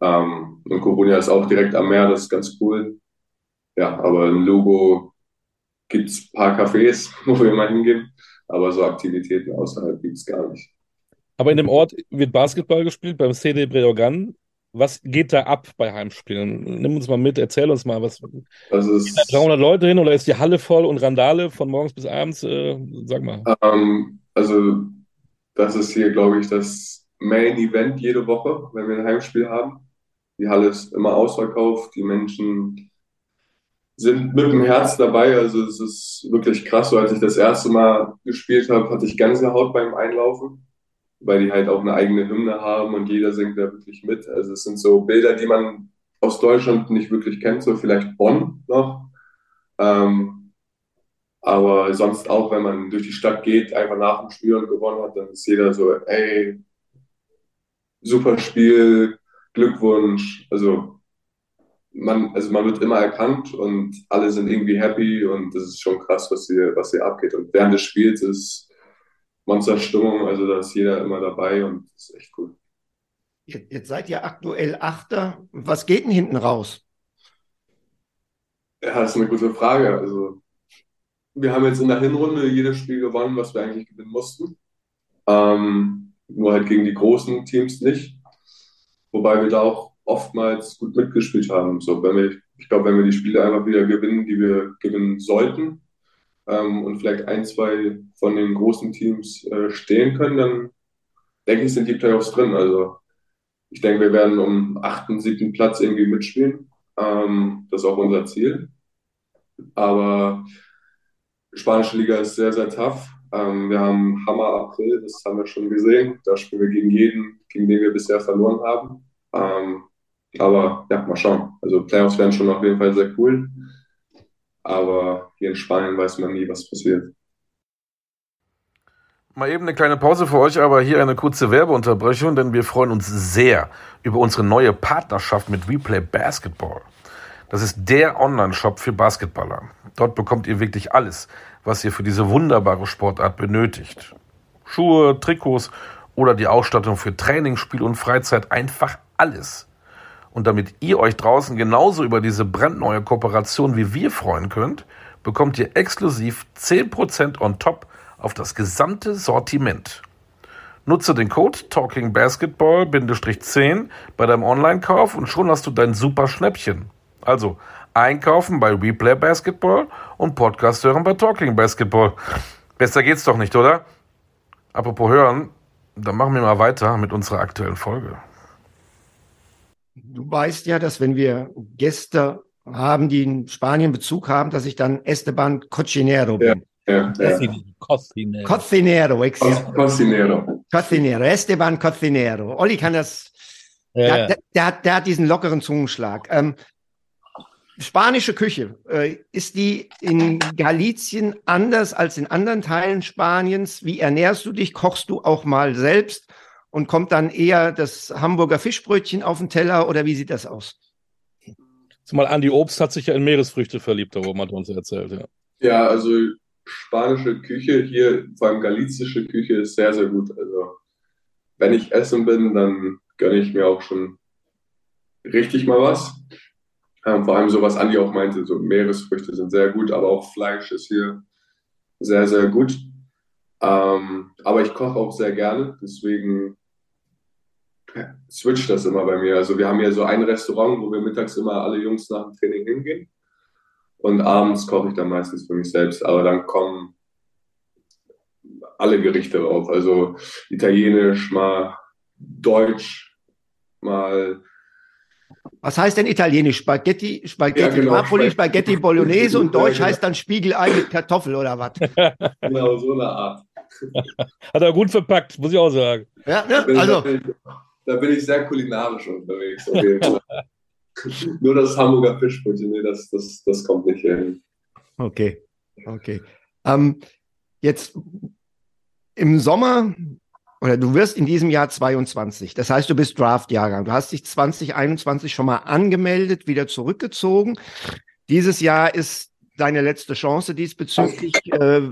Ähm, und Coruña ist auch direkt am Meer, das ist ganz cool. Ja, aber in Lugo gibt es ein paar Cafés, wo wir mal hingehen, aber so Aktivitäten außerhalb gibt es gar nicht. Aber in dem Ort wird Basketball gespielt, beim CD Bredogan. Was geht da ab bei Heimspielen? Nimm uns mal mit, erzähl uns mal, was. Also da es, 300 Leute hin oder ist die Halle voll und Randale von morgens bis abends? Äh, sag mal. ähm, also das ist hier, glaube ich, das Main Event jede Woche, wenn wir ein Heimspiel haben. Die Halle ist immer ausverkauft, die Menschen sind mit dem Herz dabei. Also es ist wirklich krass. So als ich das erste Mal gespielt habe, hatte ich Gänsehaut beim Einlaufen, weil die halt auch eine eigene Hymne haben und jeder singt da wirklich mit. Also es sind so Bilder, die man aus Deutschland nicht wirklich kennt, so vielleicht Bonn noch. Ähm, aber sonst auch, wenn man durch die Stadt geht, einfach nach dem Spiel und gewonnen hat, dann ist jeder so, ey, super Spiel, Glückwunsch. Also man, also man wird immer erkannt und alle sind irgendwie happy und das ist schon krass, was hier, was hier abgeht. Und während des Spiels ist Monsterstimmung, also da ist jeder immer dabei und das ist echt cool. Jetzt, seid ihr aktuell Achter. Was geht denn hinten raus? Ja, das ist eine gute Frage. Also wir haben jetzt in der Hinrunde jedes Spiel gewonnen, was wir eigentlich gewinnen mussten. Ähm, nur halt gegen die großen Teams nicht. Wobei wir da auch oftmals gut mitgespielt haben. So, wenn wir, ich glaube, wenn wir die Spiele einfach wieder gewinnen, die wir gewinnen sollten, ähm, und vielleicht ein, zwei von den großen Teams äh, stehen können, dann denke ich, sind die Playoffs drin. Also ich denke, wir werden um achten, siebten Platz irgendwie mitspielen. Ähm, das ist auch unser Ziel. Aber spanische Liga ist sehr, sehr tough. Ähm, wir haben Hammer April, das haben wir schon gesehen. Da spielen wir gegen jeden, gegen den wir bisher verloren haben. Ähm, aber ja, mal schauen. Also Playoffs wären schon auf jeden Fall sehr cool. Aber hier in Spanien weiß man nie, was passiert. Mal eben eine kleine Pause für euch, aber hier eine kurze Werbeunterbrechung, denn wir freuen uns sehr über unsere neue Partnerschaft mit Replay Basketball. Das ist der Online-Shop für Basketballer. Dort bekommt ihr wirklich alles, was ihr für diese wunderbare Sportart benötigt. Schuhe, Trikots oder die Ausstattung für Training, Spiel und Freizeit, einfach alles. Und damit ihr euch draußen genauso über diese brandneue Kooperation wie wir freuen könnt, bekommt ihr exklusiv 10% on top auf das gesamte Sortiment. Nutze den Code TalkingBasketball-10 bei deinem Online-Kauf und schon hast du dein super Schnäppchen. Also einkaufen bei Replay Basketball und Podcast hören bei Talking Basketball. Besser geht's doch nicht, oder? Apropos hören, dann machen wir mal weiter mit unserer aktuellen Folge. Du weißt ja, dass wenn wir Gäste haben, die in Spanien Bezug haben, dass ich dann Esteban Cocinero bin. Ja, ja. Costine. Cocinero, ex Cos- Cocinero. Cocinero, Esteban Cocinero. Olli kann das, Ja, der, ja. der, der, hat, der hat diesen lockeren Zungenschlag. Ähm, spanische Küche, äh, ist die in Galicien anders als in anderen Teilen Spaniens? Wie ernährst du dich? Kochst du auch mal selbst? Und kommt dann eher das Hamburger Fischbrötchen auf den Teller oder wie sieht das aus? Zumal Andi Obst hat sich ja in Meeresfrüchte verliebt, da hat er uns erzählt. Ja. Ja, also spanische Küche hier, vor allem galizische Küche, ist sehr, sehr gut. Also wenn ich essen bin, dann gönne ich mir auch schon richtig mal was. Ähm, vor allem so, was Andi auch meinte, so Meeresfrüchte sind sehr gut, aber auch Fleisch ist hier sehr, sehr gut. Ähm, aber ich koche auch sehr gerne, deswegen switcht das immer bei mir. Also wir haben hier so ein Restaurant, wo wir mittags immer alle Jungs nach dem Training hingehen. Und abends koche ich dann meistens für mich selbst. Aber dann kommen alle Gerichte drauf. Also italienisch, mal deutsch, mal Was heißt denn italienisch? Spaghetti, Spaghetti Ja, genau. Napoli, Spaghetti Bolognese und Deutsch heißt dann Spiegelei mit Kartoffel oder was? genau so eine Art. Hat er gut verpackt, muss ich auch sagen. Ja, ne? Also, da bin, ich, sehr kulinarisch unterwegs. Auf jeden Fall. Nur das Hamburger Fischbrötchen, nee, das, das, das kommt nicht hin. okay, okay. Ähm, jetzt im Sommer oder du wirst in diesem Jahr 22. Das heißt, du bist Draft-Jahrgang. Du hast dich 2021 schon mal angemeldet, wieder zurückgezogen. Dieses Jahr ist deine letzte Chance diesbezüglich. Äh,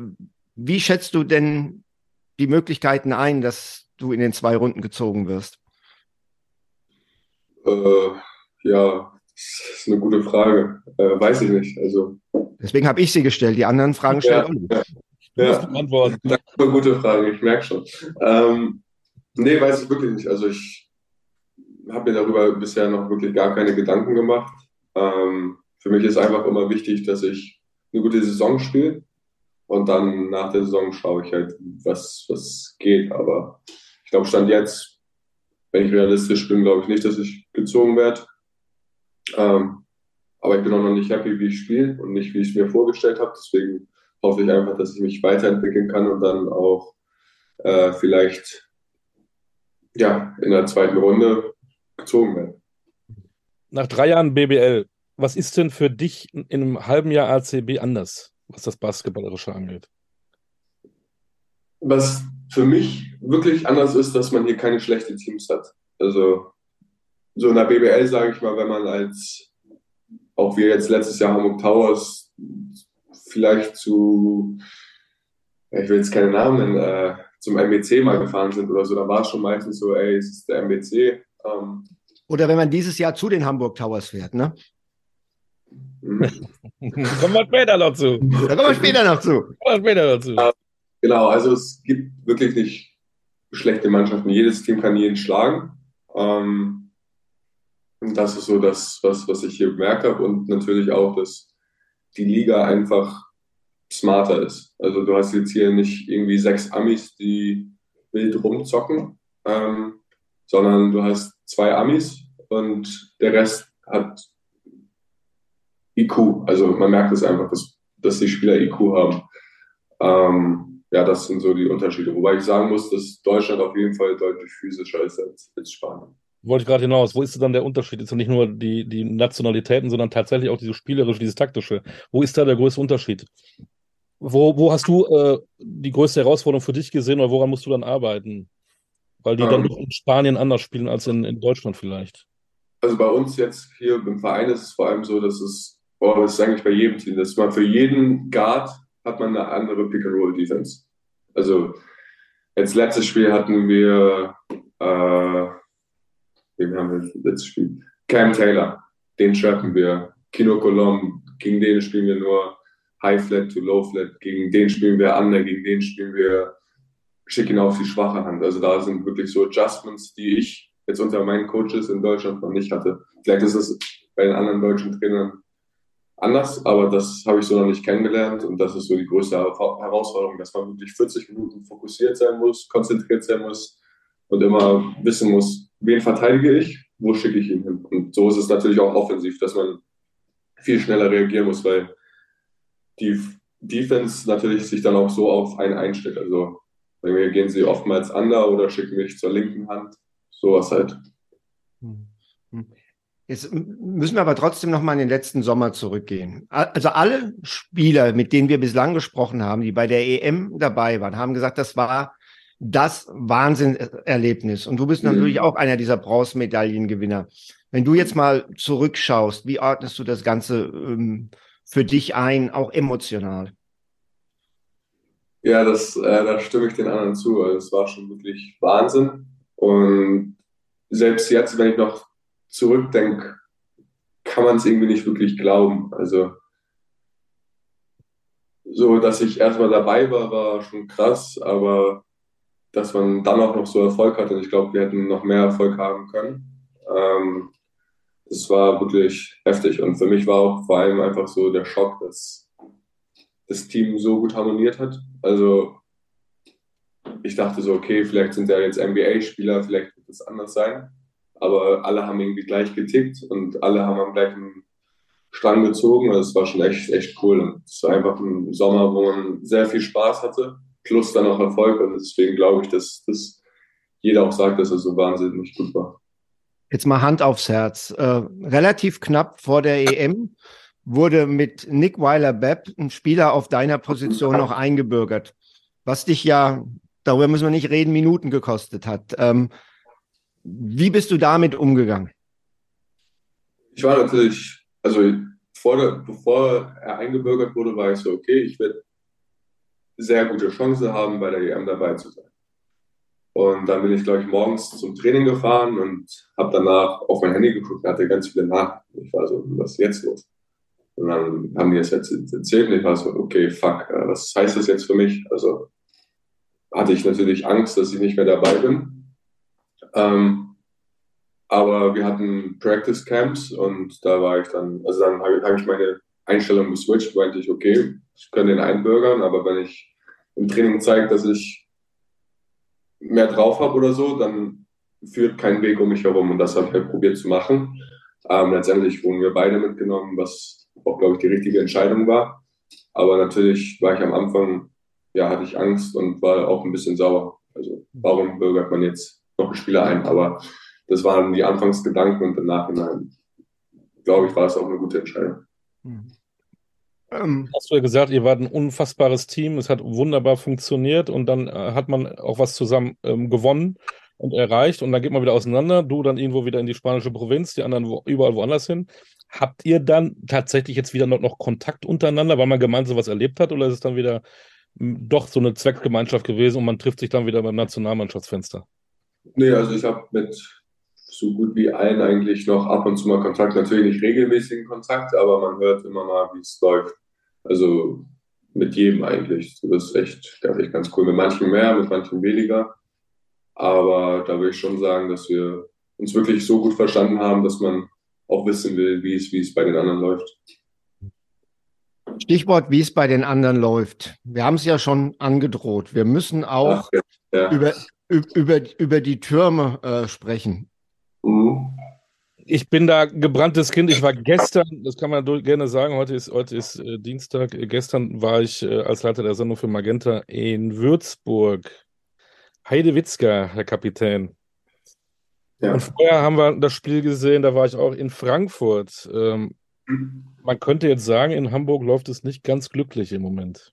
wie schätzt du denn die Möglichkeiten ein, dass du in den zwei Runden gezogen wirst? Äh, ja, das ist eine gute Frage. Äh, weiß ich nicht. Also, Deswegen habe ich sie gestellt. Die anderen Fragen ja, Olli. ja, ja, die antworten. das ist eine gute Frage, ich merke schon. Ähm, Nee, weiß ich wirklich nicht. Also ich habe mir darüber bisher noch wirklich gar keine Gedanken gemacht. Ähm, für mich ist einfach immer wichtig, dass ich eine gute Saison spiele und dann nach der Saison schaue ich halt, was, was geht. Aber ich glaube, Stand jetzt, wenn ich realistisch bin, glaube ich nicht, dass ich gezogen werde. Ähm, aber ich bin auch noch nicht happy, wie ich spiele und nicht, wie ich es mir vorgestellt habe. Deswegen hoffe ich einfach, dass ich mich weiterentwickeln kann und dann auch äh, vielleicht ja, in der zweiten Runde gezogen werde. Nach drei Jahren BBL, was ist denn für dich in einem halben Jahr ACB anders, was das Basketballerische angeht? Was für mich wirklich anders ist, dass man hier keine schlechten Teams hat. Also so in der BBL, sage ich mal, wenn man als, auch wir jetzt letztes Jahr Hamburg Towers, vielleicht zu, ich will jetzt keine Namen nennen, äh, zum MBC mal gefahren sind oder so, da war es schon meistens so, ey, es ist der MBC. Ähm, oder wenn man dieses Jahr zu den Hamburg Towers fährt, ne? kommen wir später noch zu. Da kommen wir später noch zu. Kommen wir später noch zu. Genau, also es gibt wirklich nicht schlechte Mannschaften. Jedes Team kann jeden schlagen. Ähm, das ist so das, was, was ich hier bemerkt habe. Und natürlich auch, dass die Liga einfach smarter ist. Also du hast jetzt hier nicht irgendwie sechs Amis, die wild rumzocken, ähm, sondern du hast zwei Amis und der Rest hat IQ. Also man merkt es einfach, dass, dass die Spieler IQ haben. Ähm, ja, das sind so die Unterschiede. Wobei ich sagen muss, dass Deutschland auf jeden Fall deutlich physischer ist als, als Spanien. Wollte ich gerade hinaus. Wo ist dann der Unterschied? Ist ja nicht nur die, die Nationalitäten, sondern tatsächlich auch dieses spielerische, dieses taktische. Wo ist da der größte Unterschied? Wo, wo hast du äh, die größte Herausforderung für dich gesehen oder woran musst du dann arbeiten? Weil die um, dann ähm. in Spanien anders spielen als in, in Deutschland vielleicht. Also bei uns jetzt hier im Verein ist es vor allem so, dass es, oh, das ist eigentlich bei jedem Team, dass man für jeden Guard hat man eine andere Pick-and-Roll-Defense. Also jetzt letztes Spiel hatten wir, äh, wen haben wir letztes Spiel? Cam Taylor, den trappen wir. Kino Colom, gegen den spielen wir nur High Flat to Low Flat, gegen den spielen wir Under, gegen den spielen wir schick ihn auf die schwache Hand. Also da sind wirklich so Adjustments, die ich jetzt unter meinen Coaches in Deutschland noch nicht hatte. Vielleicht ist es bei den anderen deutschen Trainern anders, aber das habe ich so noch nicht kennengelernt und das ist so die größte Herausforderung, dass man wirklich 40 Minuten fokussiert sein muss, konzentriert sein muss und immer wissen muss, wen verteidige ich, wo schicke ich ihn hin. Und so ist es natürlich auch offensiv, dass man viel schneller reagieren muss, weil die Defense natürlich sich dann auch so auf einen einstellt. Also bei mir gehen sie oftmals under oder schicken mich zur linken Hand. Sowas halt. Hm. Jetzt müssen wir aber trotzdem noch mal in den letzten Sommer zurückgehen. Also alle Spieler, mit denen wir bislang gesprochen haben, die bei der EM dabei waren, haben gesagt, das war das Wahnsinnerlebnis. Und du bist mhm. natürlich auch einer dieser Bronzemedaillengewinner. Wenn du jetzt mal zurückschaust, wie ordnest du das Ganze ähm, für dich ein, auch emotional? Ja, das, äh, da stimme ich den anderen zu. Also es war schon wirklich Wahnsinn. Und selbst jetzt, wenn ich noch zurückdenke, kann man es irgendwie nicht wirklich glauben. Also so, dass ich erstmal dabei war, war schon krass, aber dass man dann auch noch so Erfolg hatte, und ich glaube, wir hätten noch mehr Erfolg haben können. Ähm, das war wirklich heftig. Und für mich war auch vor allem einfach so der Schock, dass das Team so gut harmoniert hat. Also ich dachte so, okay, vielleicht sind ja jetzt NBA-Spieler, vielleicht wird es anders sein. Aber alle haben irgendwie gleich getickt und alle haben am gleichen Strang gezogen. Also es war schon echt, echt cool. Und es war einfach ein Sommer, wo man sehr viel Spaß hatte, plus dann auch Erfolg. Und deswegen glaube ich, dass, dass jeder auch sagt, dass er so wahnsinnig gut war. Jetzt mal Hand aufs Herz. Äh, relativ knapp vor der EM wurde mit Nick Weiler-Bepp ein Spieler auf deiner Position noch eingebürgert, was dich ja, darüber müssen wir nicht reden, Minuten gekostet hat. Ähm, wie bist du damit umgegangen? Ich war natürlich, also vor der, bevor er eingebürgert wurde, war ich so, okay, ich werde sehr gute Chance haben, bei der EM dabei zu sein. Und dann bin ich, glaube ich, morgens zum Training gefahren und habe danach auf mein Handy geguckt und hatte ganz viele Nachrichten. Ich war so, was ist jetzt los? Und dann haben die es jetzt erzählt und ich war so, okay, fuck, äh, was heißt das jetzt für mich? Also hatte ich natürlich Angst, dass ich nicht mehr dabei bin. Ähm, aber wir hatten Practice Camps und da war ich dann, also dann habe hab ich meine Einstellung geswitcht, meinte ich, okay, ich kann den einbürgern, aber wenn ich im Training zeige, dass ich mehr drauf habe oder so, dann führt kein Weg um mich herum und das habe ich halt probiert zu machen. Ähm, letztendlich wurden wir beide mitgenommen, was auch, glaube ich, die richtige Entscheidung war. Aber natürlich war ich am Anfang, ja, hatte ich Angst und war auch ein bisschen sauer. Also warum bürgert man jetzt noch einen Spieler ein? Aber das waren die Anfangsgedanken und im Nachhinein, glaube ich, war es auch eine gute Entscheidung. Mhm. Ähm, Hast du ja gesagt, ihr wart ein unfassbares Team, es hat wunderbar funktioniert und dann äh, hat man auch was zusammen ähm, gewonnen und erreicht. Und dann geht man wieder auseinander, du dann irgendwo wieder in die spanische Provinz, die anderen wo, überall woanders hin. Habt ihr dann tatsächlich jetzt wieder noch, noch Kontakt untereinander, weil man gemeinsam was erlebt hat? Oder ist es dann wieder doch so eine Zweckgemeinschaft gewesen und man trifft sich dann wieder beim Nationalmannschaftsfenster? Nee, also ich habe mit so gut wie allen eigentlich noch ab und zu mal Kontakt. Natürlich nicht regelmäßigen Kontakt, aber man hört immer mal, wie es läuft. Also mit jedem eigentlich. Das ist echt, das ist echt ganz cool. Mit manchen mehr, mit manchen weniger. Aber da will ich schon sagen, dass wir uns wirklich so gut verstanden haben, dass man auch wissen will, wie es, wie es bei den anderen läuft. Stichwort, wie es bei den anderen läuft. Wir haben es ja schon angedroht. Wir müssen auch Ach, ja. über, über, über die Türme äh, sprechen. Mhm. Ich bin da gebranntes Kind. Ich war gestern, das kann man gerne sagen, heute ist, heute ist äh, Dienstag. Gestern war ich äh, als Leiter der Sendung für Magenta in Würzburg. Heidewitzka, Herr Kapitän. Ja. Und vorher haben wir das Spiel gesehen, da war ich auch in Frankfurt. Ähm, man könnte jetzt sagen, in Hamburg läuft es nicht ganz glücklich im Moment.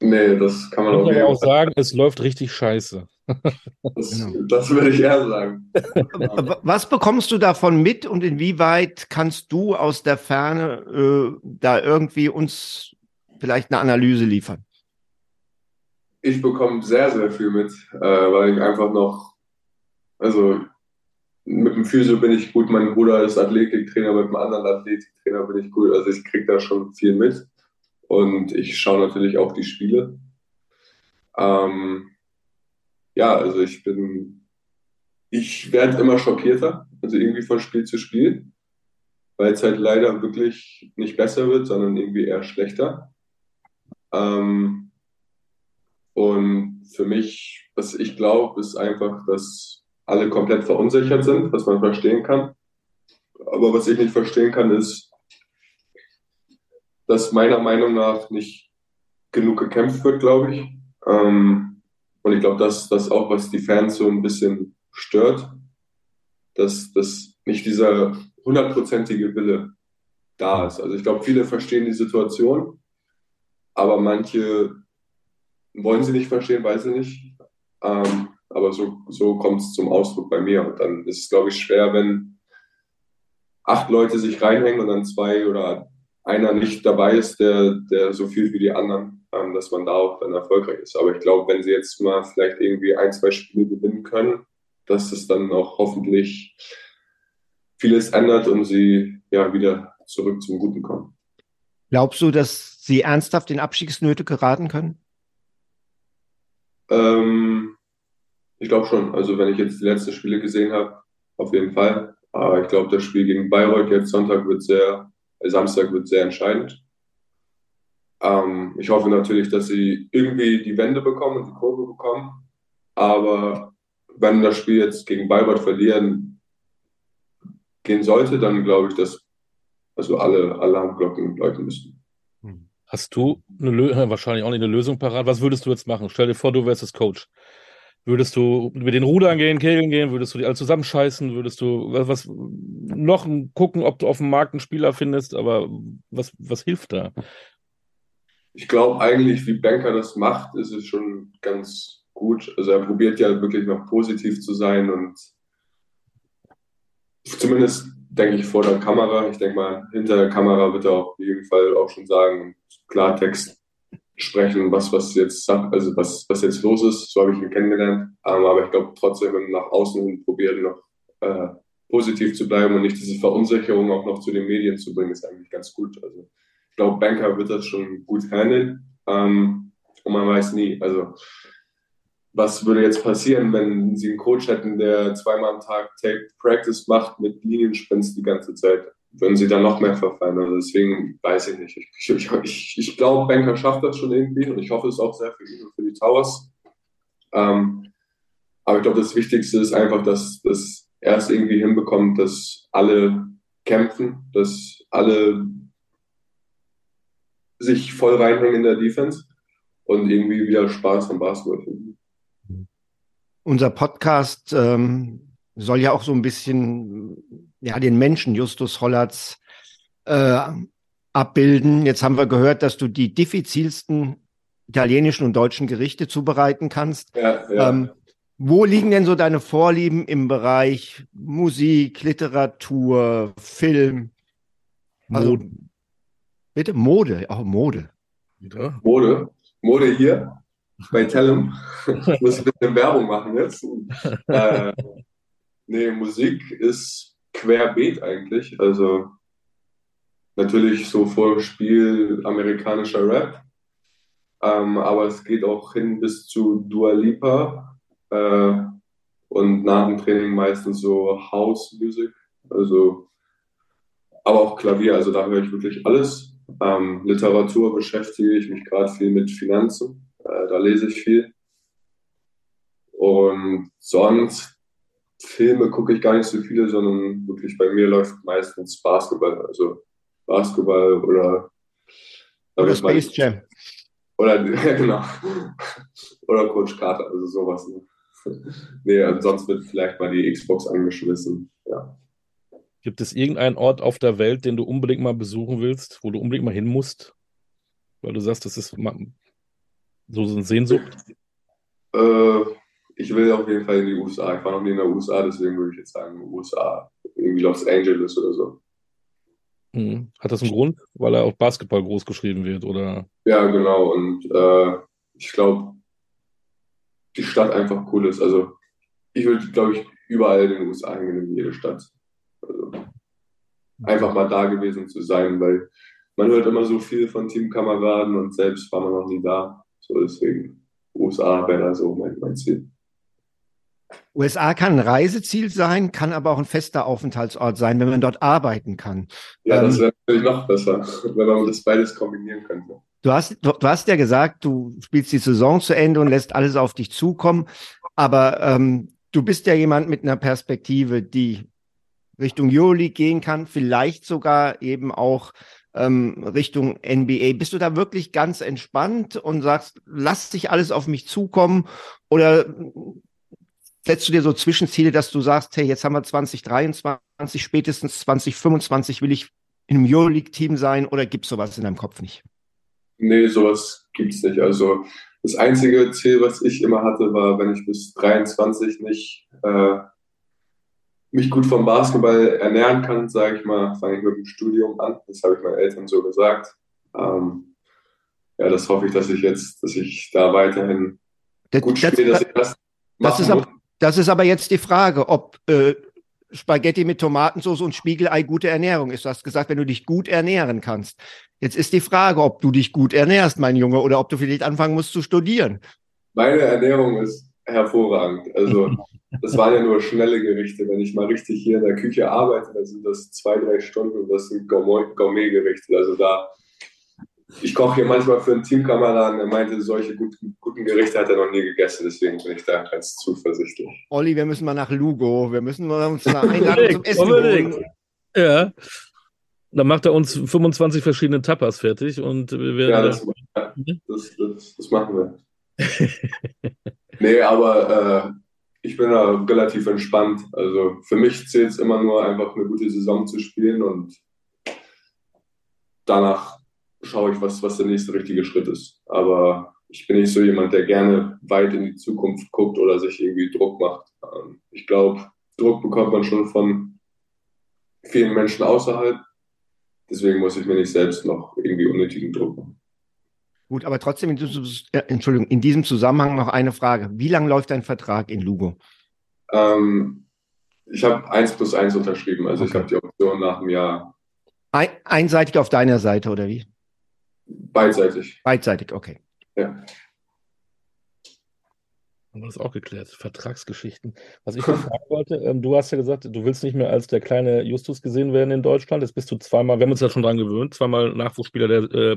Nee, das kann man auch, auch sagen, es läuft richtig scheiße. Das, genau. das würde ich eher sagen. Was bekommst du davon mit und inwieweit kannst du aus der Ferne äh, da irgendwie uns vielleicht eine Analyse liefern? Ich bekomme sehr, sehr viel mit, äh, weil ich einfach noch, also mit dem Physio bin ich gut, mein Bruder ist Athletiktrainer, mit dem anderen Athletiktrainer bin ich gut, also ich kriege da schon viel mit und ich schaue natürlich auch die Spiele. Ähm, ja, also ich bin, ich werde immer schockierter, also irgendwie von Spiel zu Spiel, weil es halt leider wirklich nicht besser wird, sondern irgendwie eher schlechter. Ähm, und für mich, was ich glaube, ist einfach, dass alle komplett verunsichert sind, was man verstehen kann. Aber was ich nicht verstehen kann, ist, dass meiner Meinung nach nicht genug gekämpft wird, glaube ich. Ähm, und ich glaube, dass das auch, was die Fans so ein bisschen stört, dass, dass nicht dieser hundertprozentige Wille da ist. Also ich glaube, viele verstehen die Situation, aber manche wollen sie nicht verstehen, weil sie nicht. Ähm, aber so, so kommt es zum Ausdruck bei mir. Und dann ist es, glaube ich, schwer, wenn acht Leute sich reinhängen und dann zwei oder einer nicht dabei ist, der, der so viel wie die anderen ähm, dass man da auch dann erfolgreich ist. Aber ich glaube, wenn sie jetzt mal vielleicht irgendwie ein, zwei Spiele gewinnen können, dass es dann auch hoffentlich vieles ändert und sie ja wieder zurück zum Guten kommen. Glaubst du, dass sie ernsthaft in Abstiegsnöte geraten können? Ähm, ich glaube schon. Also wenn ich jetzt die letzten Spiele gesehen habe, auf jeden Fall. Aber ich glaube, das Spiel gegen Bayreuth jetzt Sonntag wird sehr, äh, Samstag wird sehr entscheidend. Ähm, ich hoffe natürlich, dass sie irgendwie die Wende bekommen und die Kurve bekommen. Aber wenn das Spiel jetzt gegen Bayreuth verlieren gehen sollte, dann glaube ich, dass also alle Alarmglocken läuten müssen. Hm. Hast du eine wahrscheinlich auch nicht eine Lösung parat? Was würdest du jetzt machen? Stell dir vor, du wärst das Coach. Würdest du mit den Rudern gehen, Kegeln gehen? Würdest du die alle zusammenscheißen? Würdest du was, was noch gucken, ob du auf dem Markt einen Spieler findest? Aber was, was hilft da? Ich glaube eigentlich, wie Banker das macht, ist es schon ganz gut. Also er probiert ja wirklich noch positiv zu sein und zumindest denke ich vor der Kamera. Ich denke mal, hinter der Kamera wird er auf jeden Fall auch schon sagen und Klartext sprechen, was, was jetzt also was, was jetzt los ist. So habe ich ihn kennengelernt. Aber ich glaube trotzdem, wenn man nach außen hin probiert, noch äh, positiv zu bleiben und nicht diese Verunsicherung auch noch zu den Medien zu bringen, ist eigentlich ganz gut. Also ich glaube, Banker wird das schon gut handeln. Ähm, und man weiß nie. Also was würde jetzt passieren, wenn sie einen Coach hätten, der zweimal am Tag Take Practice macht mit Liniensprints die ganze Zeit? Würden sie dann noch mehr verfallen? Also deswegen weiß ich nicht. Ich, ich, ich, ich glaube, Banker schafft das schon irgendwie und ich hoffe es auch sehr für ihn und für die Towers. Ähm, aber ich glaube, das Wichtigste ist einfach, dass, dass er es irgendwie hinbekommt, dass alle kämpfen, dass alle sich voll reinhängen in der Defense und irgendwie wieder Spaß am Basketball finden. Unser Podcast ähm, soll ja auch so ein bisschen ja, den Menschen Justus Hollatz äh, abbilden. Jetzt haben wir gehört, dass du die diffizilsten italienischen und deutschen Gerichte zubereiten kannst. Ja, ja. Ähm, wo liegen denn so deine Vorlieben im Bereich Musik, Literatur, Film? Also, Mode. Bitte Mode, auch Mode. Ja. Mode. Mode hier bei Tellem. ich muss ein bisschen Werbung machen jetzt. Äh, nee, Musik ist querbeet eigentlich. Also natürlich so vor Spiel amerikanischer Rap. Ähm, aber es geht auch hin bis zu Dua Lipa äh, und nach dem Training meistens so House Music. Also aber auch Klavier, also da höre ich wirklich alles. Ähm, Literatur beschäftige ich mich gerade viel mit Finanzen, äh, da lese ich viel. Und sonst Filme gucke ich gar nicht so viele, sondern wirklich bei mir läuft meistens Basketball, also Basketball oder oder Space Jam. Oder ja, genau. Oder Coach Carter, also sowas. Ne? nee, ansonsten wird vielleicht mal die Xbox angeschmissen. Ja. Gibt es irgendeinen Ort auf der Welt, den du unbedingt mal besuchen willst, wo du unbedingt mal hin musst? Weil du sagst, das ist so eine Sehnsucht. Äh, ich will auf jeden Fall in die USA. Ich war noch nie in den USA, deswegen würde ich jetzt sagen USA. Irgendwie Los Angeles oder so. Hm. Hat das einen Grund, weil er auf Basketball groß geschrieben wird, oder? Ja, genau. Und äh, ich glaube, die Stadt einfach cool ist. Also ich würde, glaube ich, überall in den USA hingehen, in jede Stadt. Also, einfach mal da gewesen zu sein, weil man hört immer so viel von Teamkameraden und selbst war man noch nie da. So deswegen USA wäre da so mein, mein Ziel. USA kann ein Reiseziel sein, kann aber auch ein fester Aufenthaltsort sein, wenn man dort arbeiten kann. Ja, das ähm, wäre natürlich noch besser, wenn man das beides kombinieren könnte. Du hast, du, du, hast ja gesagt, du spielst die Saison zu Ende und lässt alles auf dich zukommen, aber ähm, du bist ja jemand mit einer Perspektive, die Richtung Euroleague gehen kann, vielleicht sogar eben auch ähm, Richtung NBA. Bist du da wirklich ganz entspannt und sagst, lass dich alles auf mich zukommen? Oder setzt du dir so Zwischenziele, dass du sagst, hey, jetzt haben wir 2023, spätestens 2025 will ich in einem Euroleague-Team sein oder gibt es sowas in deinem Kopf nicht? Nee, sowas gibt es nicht. Also das einzige Ziel, was ich immer hatte, war, wenn ich bis 23 nicht äh, mich gut vom Basketball ernähren kann, sage ich mal, fange ich mit dem Studium an. Das habe ich meinen Eltern so gesagt. Ähm, ja, das hoffe ich, dass ich jetzt, dass ich da weiterhin das, gut spiele, dass ich das das ist, ab, das ist aber jetzt die Frage, ob äh, Spaghetti mit Tomatensauce und Spiegelei gute Ernährung ist. Du hast gesagt, wenn du dich gut ernähren kannst. Jetzt ist die Frage, ob du dich gut ernährst, mein Junge, oder ob du vielleicht anfangen musst zu studieren. Meine Ernährung ist hervorragend. Also das waren ja nur schnelle Gerichte. Wenn ich mal richtig hier in der Küche arbeite, dann sind das zwei, drei Stunden und das sind Gourmet-Gerichte. Also da, ich koche hier manchmal für einen Teamkameraden, der meinte, solche guten, guten Gerichte hat er noch nie gegessen, deswegen bin ich da ganz zuversichtlich. Olli, wir müssen mal nach Lugo. Wir müssen uns mal einladen zum Essen holen. Ja. Dann macht er uns 25 verschiedene Tapas fertig und wir werden. Ja, das, das, das, das machen wir. nee, aber äh, ich bin da relativ entspannt. Also für mich zählt es immer nur einfach eine gute Saison zu spielen und danach schaue ich, was, was der nächste richtige Schritt ist. Aber ich bin nicht so jemand, der gerne weit in die Zukunft guckt oder sich irgendwie Druck macht. Ähm, ich glaube, Druck bekommt man schon von vielen Menschen außerhalb. Deswegen muss ich mir nicht selbst noch irgendwie unnötigen Druck machen. Gut, aber trotzdem, in diesem, äh, Entschuldigung, in diesem Zusammenhang noch eine Frage. Wie lange läuft dein Vertrag in Lugo? Ähm, ich habe eins plus eins unterschrieben, also okay. ich habe die Option nach einem Jahr. Ein, einseitig auf deiner Seite oder wie? Beidseitig. Beidseitig, okay. Ja. Haben wir das auch geklärt? Vertragsgeschichten. Was ich noch fragen wollte, ähm, du hast ja gesagt, du willst nicht mehr als der kleine Justus gesehen werden in Deutschland. Jetzt bist du zweimal, wir haben uns ja schon dran gewöhnt, zweimal Nachwuchsspieler der, äh,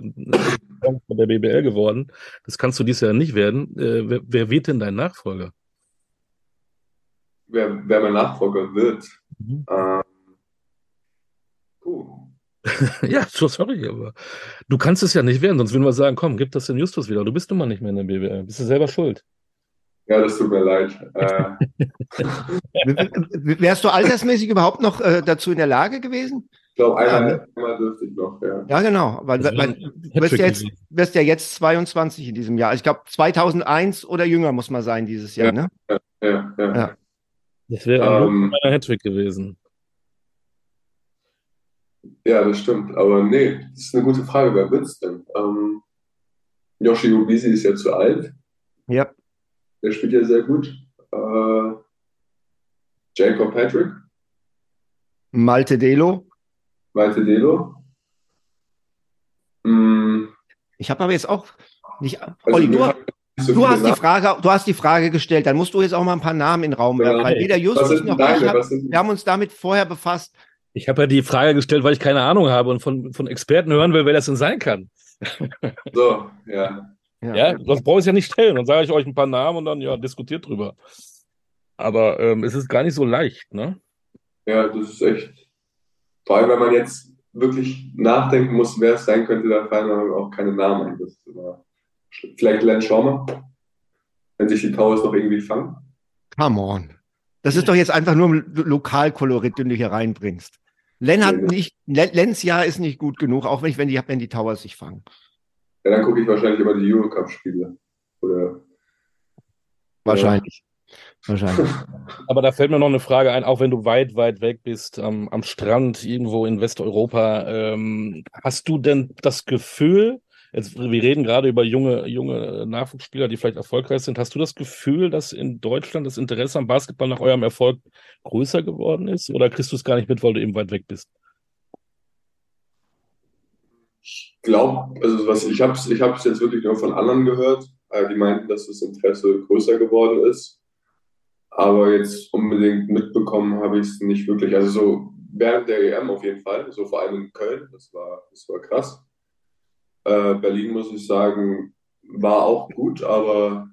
der BBL geworden. Das kannst du dieses Jahr nicht werden. Äh, wer, wer wird denn dein Nachfolger? Wer, wer mein Nachfolger wird? Mhm. Ähm, puh. ja, sorry, aber du kannst es ja nicht werden, sonst würden wir sagen, komm, gib das den Justus wieder. Du bist nun mal nicht mehr in der BBL. Bist du selber schuld. Ja, das tut mir leid. Äh, Wärst du altersmäßig überhaupt noch äh, dazu in der Lage gewesen? Ich glaube, einmal, ja, einmal dürfte ich noch, ja. Ja, genau, weil, weil du wirst ja, jetzt, wirst ja jetzt 22 in diesem Jahr. Ich glaube, 2001 oder jünger muss man sein dieses Jahr, ja, ne? Ja, ja, ja. ja. Das wäre ähm, ein Hattrick gewesen. Ja, das stimmt. Aber nee, das ist eine gute Frage. Wer wird es denn? Ähm, Yoshi Ubisi ist ja zu alt. Ja. Der spielt ja sehr gut. Äh, Jacob Patrick. Malte Delo. Malte Delo. Mm. Ich habe aber jetzt auch nicht. Also Olli, du, so du hast die Frage, du hast die Frage gestellt, dann musst du jetzt auch mal ein paar Namen in den Raum werfen, weil weder Justus noch deine, ich hab, wir haben uns damit vorher befasst. Ich habe ja die Frage gestellt, weil ich keine Ahnung habe und von, von Experten hören will, wer das denn sein kann. So, ja. Ja, ja das brauche ich ja nicht stellen. Dann sage ich euch ein paar Namen und dann ja, diskutiert drüber. Aber ähm, es ist gar nicht so leicht, ne? Ja, das ist echt. Vor allem, wenn man jetzt wirklich nachdenken muss, wer es sein könnte, da fallen einem auch keine Namen ein. Das ist immer Vielleicht Len Schaumer, wenn sich die Towers noch irgendwie fangen. Come on. Das ist doch jetzt einfach nur Lokalkolorit, den du hier reinbringst. Len hat nicht, Lens Jahr ist nicht gut genug, auch wenn, ich, wenn, die, wenn die Towers sich fangen. Ja, dann gucke ich wahrscheinlich immer die Eurocup-Spiele. Oder. Wahrscheinlich. Wahrscheinlich. Aber da fällt mir noch eine Frage ein, auch wenn du weit, weit weg bist, ähm, am Strand irgendwo in Westeuropa, ähm, hast du denn das Gefühl, jetzt, wir reden gerade über junge, junge Nachwuchsspieler, die vielleicht erfolgreich sind, hast du das Gefühl, dass in Deutschland das Interesse am Basketball nach eurem Erfolg größer geworden ist? Oder kriegst du es gar nicht mit, weil du eben weit weg bist? Ich glaube, also was ich habe ich jetzt wirklich nur von anderen gehört, äh, die meinten, dass das Interesse größer geworden ist. Aber jetzt unbedingt mitbekommen habe ich es nicht wirklich. Also so während der EM auf jeden Fall, so vor allem in Köln, das war, das war krass. Äh, Berlin, muss ich sagen, war auch gut, aber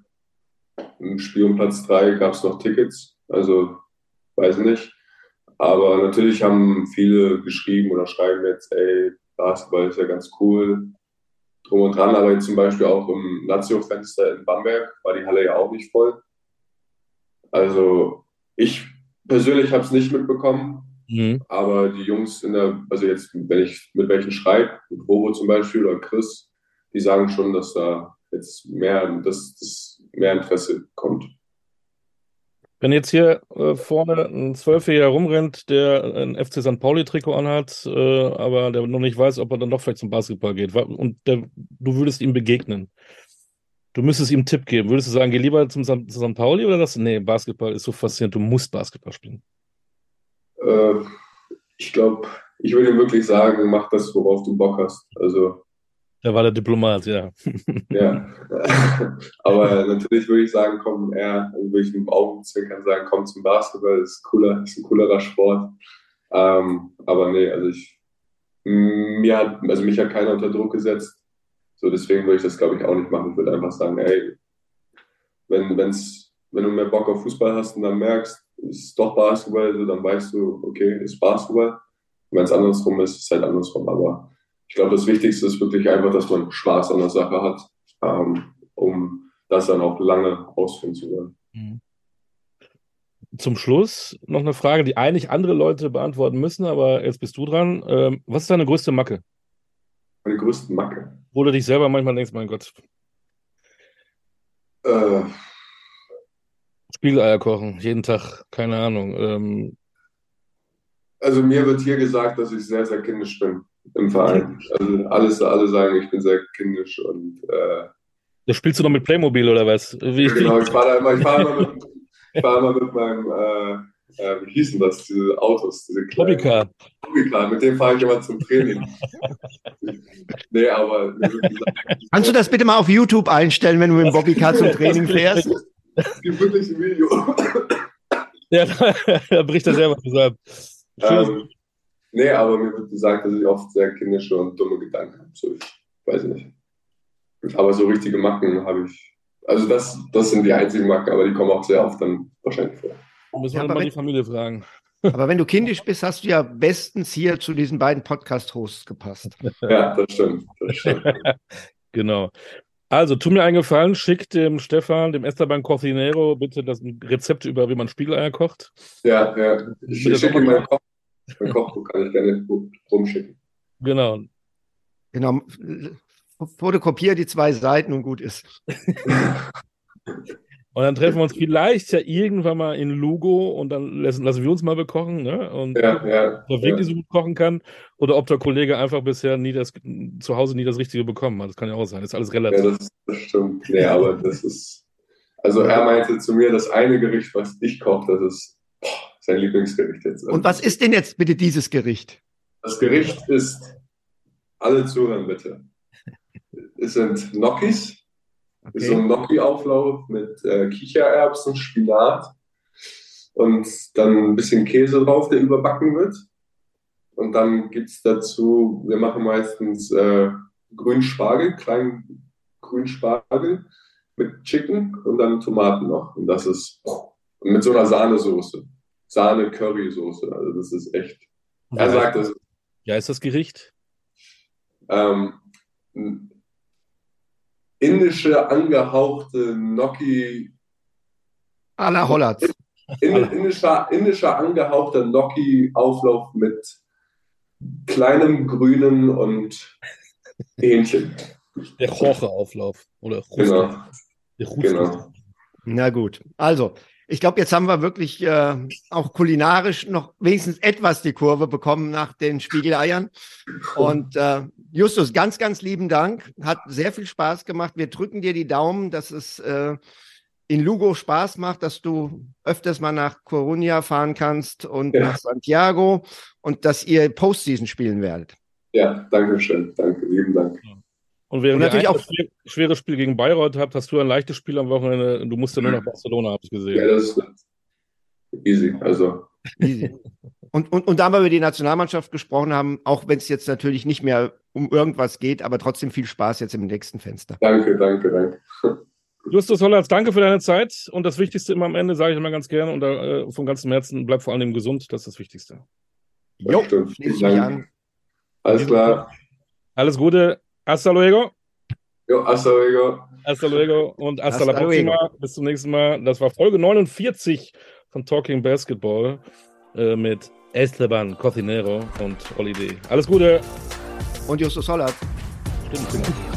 im Spiel um Platz 3 gab es noch Tickets. Also weiß nicht. Aber natürlich haben viele geschrieben oder schreiben jetzt, ey, Basketball ist ja ganz cool, drum und dran. Aber jetzt zum Beispiel auch im Lazio-Fenster in Bamberg war die Halle ja auch nicht voll. Also ich persönlich habe es nicht mitbekommen, mhm. aber die Jungs in der, also jetzt, wenn ich mit welchen schreibe, mit Robo zum Beispiel oder Chris, die sagen schon, dass da jetzt mehr, dass, dass mehr Interesse kommt. Wenn jetzt hier äh, vorne ein Zwölfjähriger rumrennt, der ein FC St. Pauli-Trikot anhat, äh, aber der noch nicht weiß, ob er dann doch vielleicht zum Basketball geht, und der, du würdest ihm begegnen. Du müsstest ihm einen Tipp geben. Würdest du sagen, geh lieber zum St. St. Pauli oder das? Nee, Basketball ist so faszinierend, du musst Basketball spielen. Äh, ich glaube, ich würde ihm wirklich sagen, mach das, worauf du Bock hast. Also da war der Diplomat, ja. Ja, aber natürlich würde ich sagen, komm, eher, also würde ich mit dem Augenzwinkern sagen, komm zum Basketball, ist, cooler, ist ein coolerer Sport. Ähm, aber nee, also ich, mir hat, also mich hat keiner unter Druck gesetzt. So, deswegen würde ich das, glaube ich, auch nicht machen. Ich würde einfach sagen, ey, wenn, wenn's, wenn du mehr Bock auf Fußball hast und dann merkst, es ist doch Basketball, so, dann weißt du, okay, ist Basketball. Wenn es andersrum ist, ist es halt andersrum. Aber ich glaube, das Wichtigste ist wirklich einfach, dass man Spaß an der Sache hat, ähm, um das dann auch lange ausführen zu wollen. Mhm. Zum Schluss noch eine Frage, die eigentlich andere Leute beantworten müssen, aber jetzt bist du dran. Ähm, was ist deine größte Macke? Meine größte Macke? Wo du dich selber manchmal denkst, mein Gott. Äh, Spiegeleier kochen, jeden Tag, keine Ahnung. Ähm, also mir wird hier gesagt, dass ich sehr, sehr kindisch bin im Verein. Also alles, alle sagen, ich bin sehr kindisch und äh, da spielst du noch mit Playmobil oder was? Wie, genau, ich fahre immer, ich fahr immer, mit, ich fahr immer mit meinem, äh, äh, wie hießen das, diese Autos, diese Hobbycar. Hobbycar, mit dem fahre ich immer zum Training. nee, aber. Kannst du das bitte mal auf YouTube einstellen, wenn du mit dem Bobbycar zum Training fährst? Es gibt wirklich ein Video. Ja, da, da bricht er selber zusammen. Ähm, nee, aber mir wird gesagt, dass ich oft sehr kindische und dumme Gedanken habe. So, ich weiß nicht. Aber so richtige Macken habe ich. Also das, das sind die einzigen Macken, aber die kommen auch sehr oft dann wahrscheinlich vor. Müssen Ja, wir aber mal die Familie fragen. Aber wenn du kindisch bist, hast du ja bestens hier zu diesen beiden Podcast-Hosts gepasst. Ja, das stimmt. Das stimmt. Genau. Also, tu mir einen Gefallen, schick dem Stefan, dem Esteban Cocinero bitte das Rezept über, wie man Spiegeleier kocht. Ja, ja. Ich, Bitte ich schicke doch ihm mal- mein, Koch, mein Kochbuch, kann ich gerne rumschicken. Genau. Genau. Fotokopier die zwei Seiten und gut ist. Und dann treffen wir uns vielleicht ja irgendwann mal in Lugo und dann lassen, lassen wir uns mal bekochen, ne? Und Ja, ja. ob er wirklich so gut kochen kann oder ob der Kollege einfach bisher nie das, zu Hause nie das Richtige bekommen hat. Das kann ja auch sein. Das ist alles Ja, relativ. das, das stimmt. Nee, aber das ist. Also er meinte zu mir, das eine Gericht, was ich koche, das ist boah, sein Lieblingsgericht jetzt. Und was ist denn jetzt bitte dieses Gericht? Das Gericht ist, alle zuhören bitte. Es sind Gnocchis, ist so Okay. ein Gnocchi-Auflauf mit äh, Kichererbsen, Spinat und dann ein bisschen Käse drauf, der überbacken wird. Und dann gibt's dazu, wir machen meistens äh, grünen Spargel, kleinen grünen Spargel mit Chicken und dann Tomaten noch. Und das ist und mit so einer Sahnesoße. Sahne-Curry-Soße. Also das ist echt. Er sagt, ist Ja, ist das Gericht? ähm, indische angehauchte Gnocchi, A la Hollatz. in, indischer, indischer angehauchter Gnocchi-Auflauf mit kleinem Grünen und Hähnchen. Der Roche-Auflauf. Oder Russe. Genau, Der Russe. genau. Na gut. Also, ich glaube, jetzt haben wir wirklich äh, auch kulinarisch noch wenigstens etwas die Kurve bekommen nach den Spiegeleiern. Und äh, Justus, ganz, ganz lieben Dank. Hat sehr viel Spaß gemacht. Wir drücken dir die Daumen, dass es äh, in Lugo Spaß macht, dass du öfters mal nach Coruña fahren kannst und Ja. nach Santiago und dass ihr Postseason spielen werdet. Ja, danke schön. Danke, lieben Dank. Und während Und ihr natürlich ein auch- schwer- schweres Spiel gegen Bayreuth habt, hast du ein leichtes Spiel am Wochenende. Du musst ja nur nach Barcelona, habe ich Ja, gesehen. das ist easy. Also, Easy. Und, und, und da wir über die Nationalmannschaft gesprochen haben, auch wenn es jetzt natürlich nicht mehr um irgendwas geht, aber trotzdem viel Spaß jetzt im nächsten Fenster. danke, danke, danke. Justus Hollatz, danke für deine Zeit. Und das Wichtigste immer am Ende, sage ich immer ganz gerne, und äh, von ganzem Herzen, bleib vor allem gesund. Das ist das Wichtigste. Das Jo, stimmt. Dank. an. Alles klar. Alles Gute. Hasta luego. Jo, hasta luego. Hasta luego und hasta, la Hasta luego. próxima. Bis zum nächsten Mal. Das war Folge 49 von Talking Basketball äh, mit Esteban Cocinero und D. Alles Gute. Und Justus Hollert. Stimmt, genau.